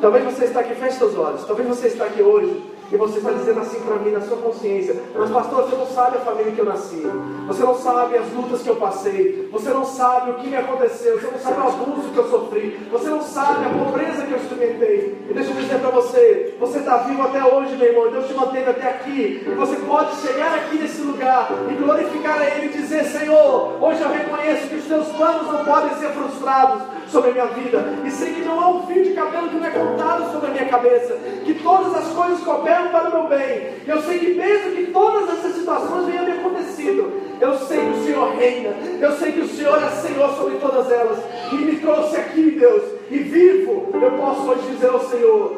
Talvez você está aqui, feche seus olhos. Talvez você está aqui hoje e você está dizendo assim para mim na sua consciência: Mas, pastor, você não sabe a família que eu nasci. Você não sabe as lutas que eu passei. Você não sabe o que me aconteceu. Você não sabe o abuso que eu sofri. Você não sabe a pobreza que eu experimentei. E deixa eu dizer para você: Você está vivo até hoje, meu irmão. Deus te manteve até aqui. E você pode chegar aqui nesse lugar e glorificar a Ele e dizer: Senhor, hoje eu reconheço que os teus planos não podem ser frustrados sobre a minha vida. E sei que não há um fio de cabelo que não é contado sobre a minha cabeça. Que todas as coisas cooperam para o meu bem. Eu sei que mesmo que todas essas situações venham me acontecido, eu sei que o Senhor reina. Eu sei que o Senhor é Senhor sobre todas elas. E me trouxe aqui, Deus. E vivo, eu posso hoje dizer ao Senhor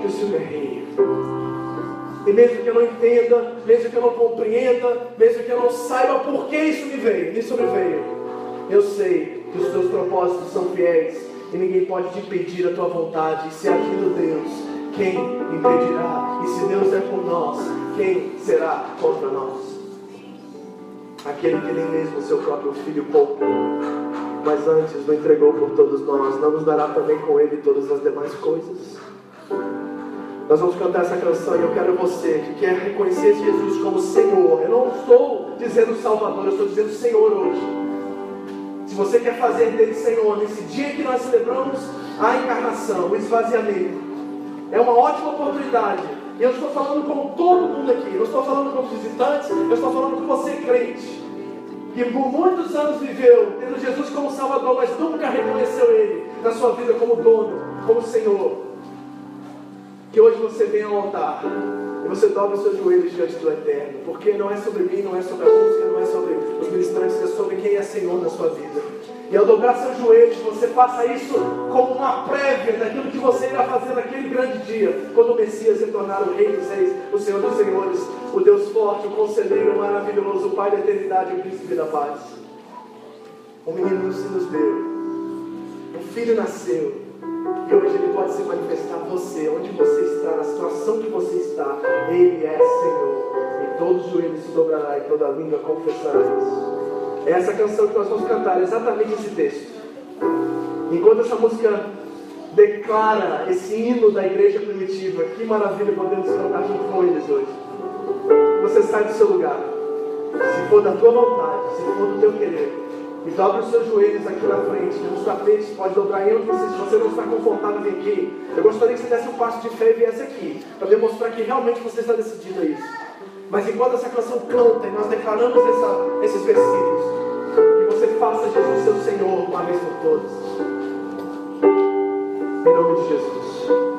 que o Senhor é rei. E mesmo que eu não entenda, mesmo que eu não compreenda, mesmo que eu não saiba por que isso me veio, me sobreveio, eu sei que os teus propósitos são fiéis e ninguém pode te impedir a tua vontade. E se aquilo Deus, quem impedirá? E se Deus é por nós, quem será contra nós? Aquele que nem mesmo seu próprio filho poupou, mas antes o entregou por todos nós, não nos dará também com ele todas as demais coisas? Nós vamos cantar essa canção e eu quero você que quer reconhecer Jesus como Senhor. Eu não estou dizendo Salvador, eu estou dizendo Senhor hoje. Se você quer fazer dele Senhor, nesse dia que nós celebramos a encarnação, o esvaziamento, é uma ótima oportunidade. E eu estou falando com todo mundo aqui, eu estou falando com os visitantes, eu estou falando com você, crente, que por muitos anos viveu tendo Jesus como Salvador, mas nunca reconheceu Ele na sua vida como dono, como Senhor. Que hoje você venha ao altar e você dobre os seus joelhos diante do Eterno, porque não é sobre mim, não é sobre a música, não é sobre os ministrantes, é sobre quem é Senhor na sua vida. E ao dobrar seus joelhos, você faça isso como uma prévia daquilo que você irá fazer naquele grande dia, quando o Messias se tornar o Rei dos Reis, o Senhor dos Senhores, o Deus forte, o Conselheiro maravilhoso, o Pai da eternidade, o Príncipe da paz. Um menino se nos deu, um filho nasceu, e hoje ele pode se manifestar você, onde você está, na situação que você está. Ele é Senhor. E todos os joelhos se dobrará e toda língua confessará isso. É essa canção que nós vamos cantar, exatamente esse texto. Enquanto essa música declara esse hino da igreja primitiva, que maravilha podemos cantar junto com eles hoje. Você sai do seu lugar. Se for da tua vontade, se for do teu querer, e dobre os seus joelhos aqui na frente. Nos tapetes, pode dobrar em onde se você não está confortável vir aqui. Eu gostaria que você desse um passo de fé e viesse aqui, para demonstrar que realmente você está decidido a isso. Mas enquanto essa canção canta e nós declaramos essa, esses versículos, que você faça Jesus seu Senhor uma vez por todas. Em nome de Jesus.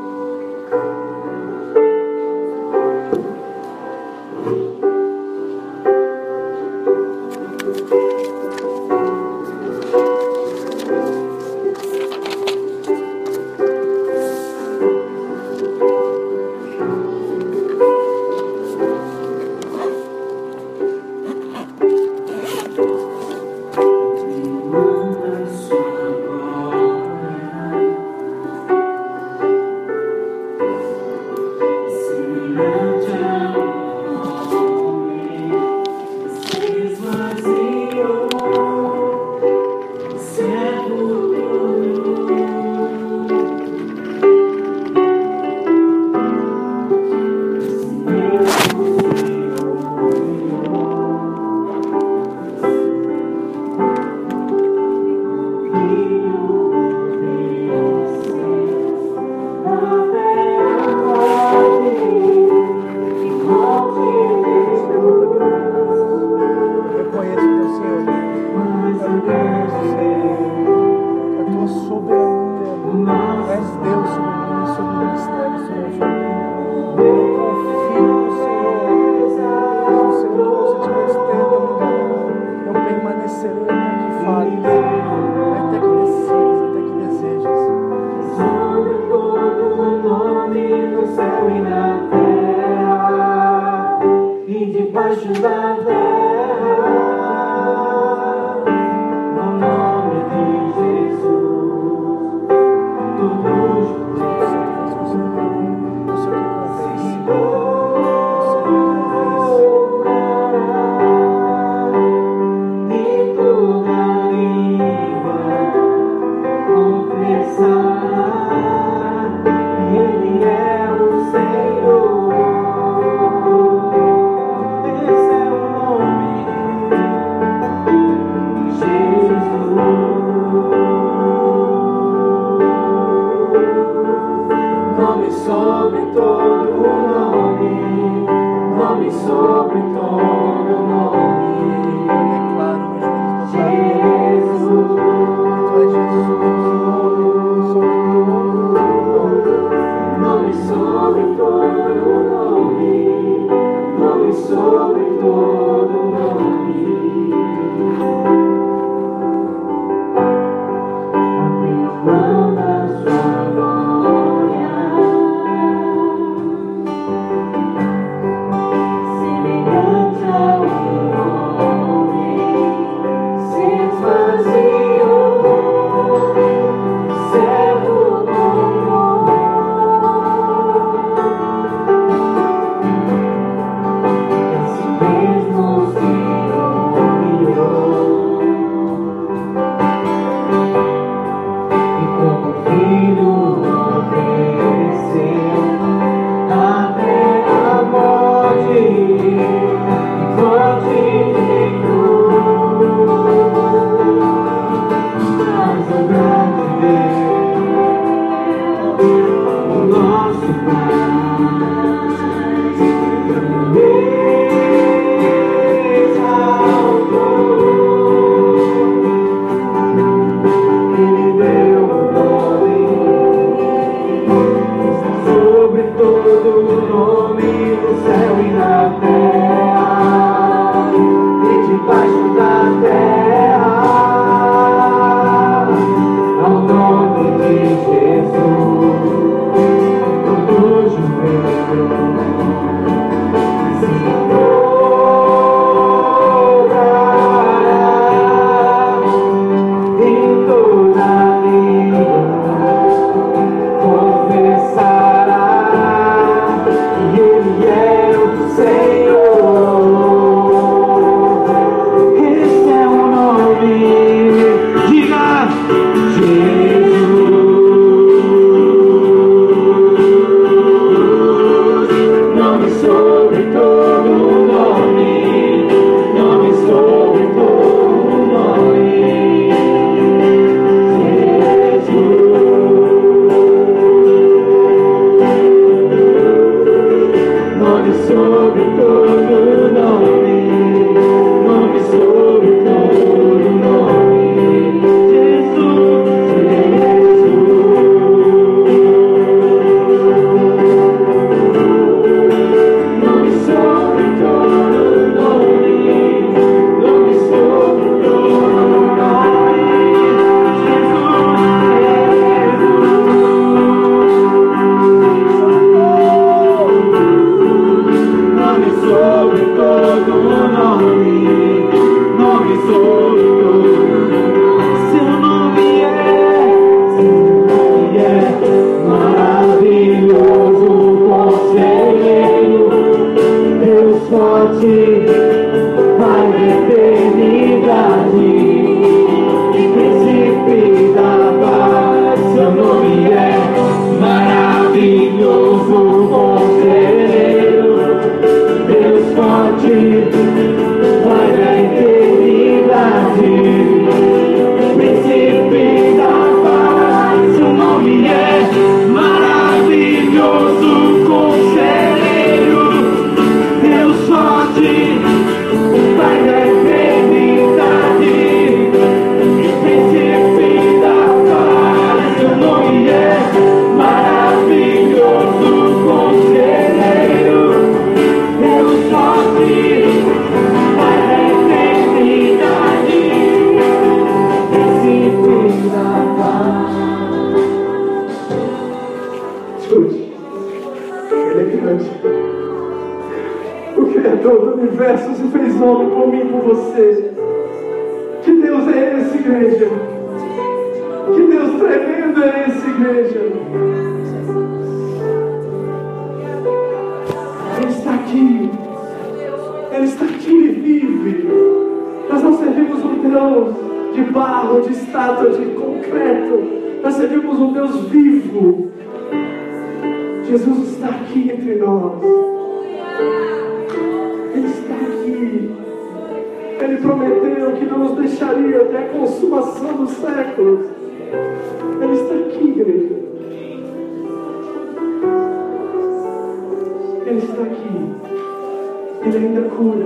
Ele ainda cura,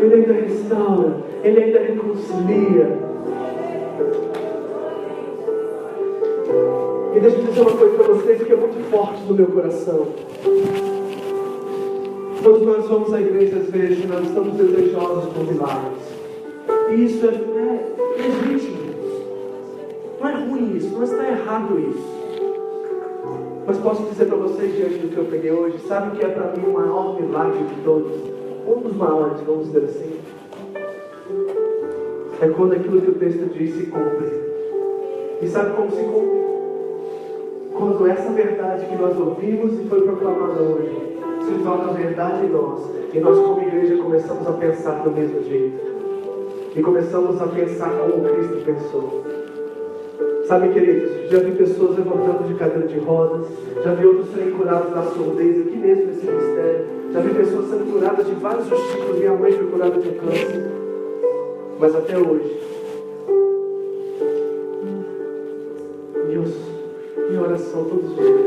Ele ainda restaura, Ele ainda reconcilia. E deixa eu dizer uma coisa para vocês que é muito forte no meu coração. Quando nós vamos à igreja, às vezes, nós estamos desejosos por milagres. E isso é, é legítimo. Não é ruim isso, não está errado isso. Mas posso dizer para vocês, diante do que eu peguei hoje, sabe o que é para mim o maior milagre de todos? Um dos maiores, vamos dizer assim. É quando aquilo que o texto diz se cumpre. E sabe como se cumpre? Quando essa verdade que nós ouvimos e foi proclamada hoje se torna verdade em nós. E nós, como igreja, começamos a pensar do mesmo jeito. E começamos a pensar como Cristo pensou. Sabe, queridos, já vi pessoas levantando de cadeira de rodas, já vi outros serem curados da surdez aqui mesmo nesse ministério, já vi pessoas sendo curadas de vários tipos, minha mãe foi curada de câncer. Mas até hoje, Deus, minha oração todos os dias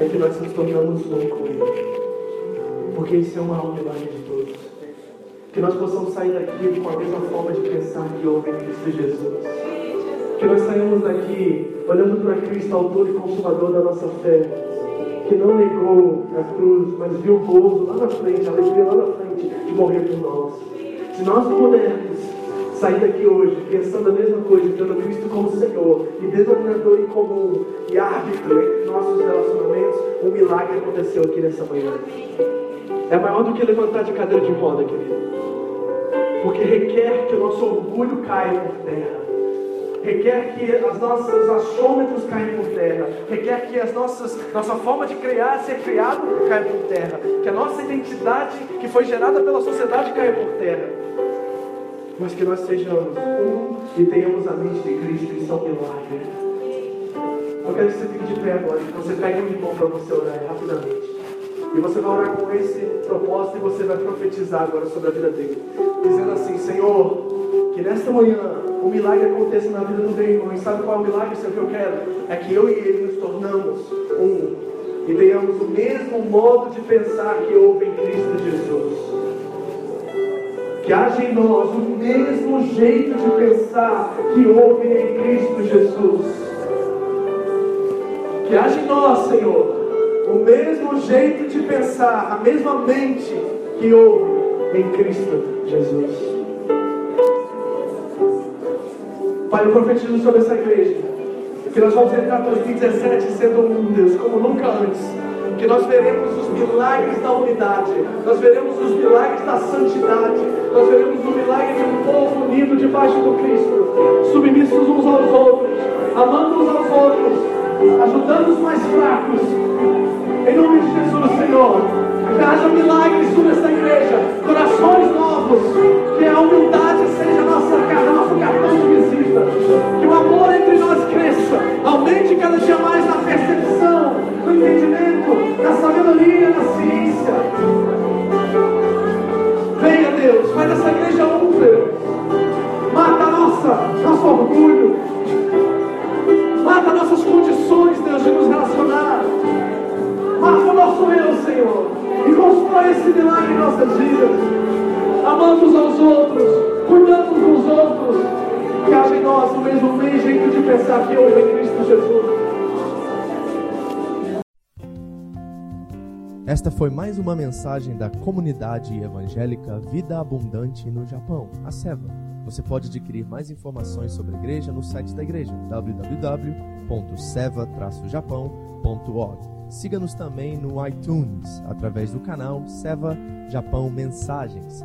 é que nós nos tornamos um com Ele. Porque isso é maior milagre de todos. Que nós possamos sair daqui com a mesma forma de pensar que houve em Cristo Jesus. Que nós saímos daqui olhando para Cristo, autor e consumador da nossa fé. Que não negou a cruz, mas viu o gozo lá na frente, a alegria lá na frente de morrer por nós. Se nós pudermos sair daqui hoje pensando a mesma coisa, tendo Cristo como Senhor e denominador em comum e árbitro entre nossos relacionamentos, um milagre aconteceu aqui nessa manhã. É maior do que levantar de cadeira de roda, querido. Porque requer que o nosso orgulho caia por terra. Requer que as nossas achômetros caem por terra. Requer que as nossas, nossa forma de criar, ser criado, caia por terra. Que a nossa identidade, que foi gerada pela sociedade, caia por terra. Mas que nós sejamos um e tenhamos a mente de Cristo. Isso é um milagre. Eu quero que você fique de pé agora. Que você pegue um limão para você orar rapidamente. E você vai orar com esse propósito e você vai profetizar agora sobre a vida dele. Dizendo assim, Senhor, que nesta manhã o milagre aconteça na vida do meu irmão. E sabe qual é o milagre, Senhor, que eu quero? É que eu e ele nos tornamos um. E tenhamos o mesmo modo de pensar que houve em Cristo Jesus. Que haja em nós o mesmo jeito de pensar que houve em Cristo Jesus. Que haja em nós, Senhor, o mesmo jeito de pensar, a mesma mente que houve em Cristo Jesus. Pai, eu profetizo sobre essa igreja que nós vamos entrar 2017 sendo um Deus como nunca antes. Que nós veremos os milagres da unidade, nós veremos os milagres da santidade, nós veremos o milagre de um povo unido debaixo do Cristo, submissos uns aos outros, amando uns aos outros, ajudando os mais fracos, em nome de Jesus, Senhor, que haja milagres sobre essa igreja, corações novos, que a humildade seja nossa, nosso cartão de visita, que o amor entre nós cresça, aumente cada dia mais na percepção, no entendimento, na sabedoria, na ciência. Venha, Deus, faz essa igreja um, Deus. Mata nossa, nosso orgulho. Mata nossas condições, Deus, de nos relacionar. Mata o nosso eu, Senhor. E constrói esse milagre em nossas vidas. Amando uns aos outros, cuidando uns dos outros. Haja em nós o mesmo jeito de pensar que houve em Cristo Jesus. Esta foi mais uma mensagem da comunidade evangélica Vida Abundante no Japão, a SEVA. Você pode adquirir mais informações sobre a igreja no site da igreja www.seva-japão.org. Siga-nos também no iTunes através do canal Seva Japão Mensagens.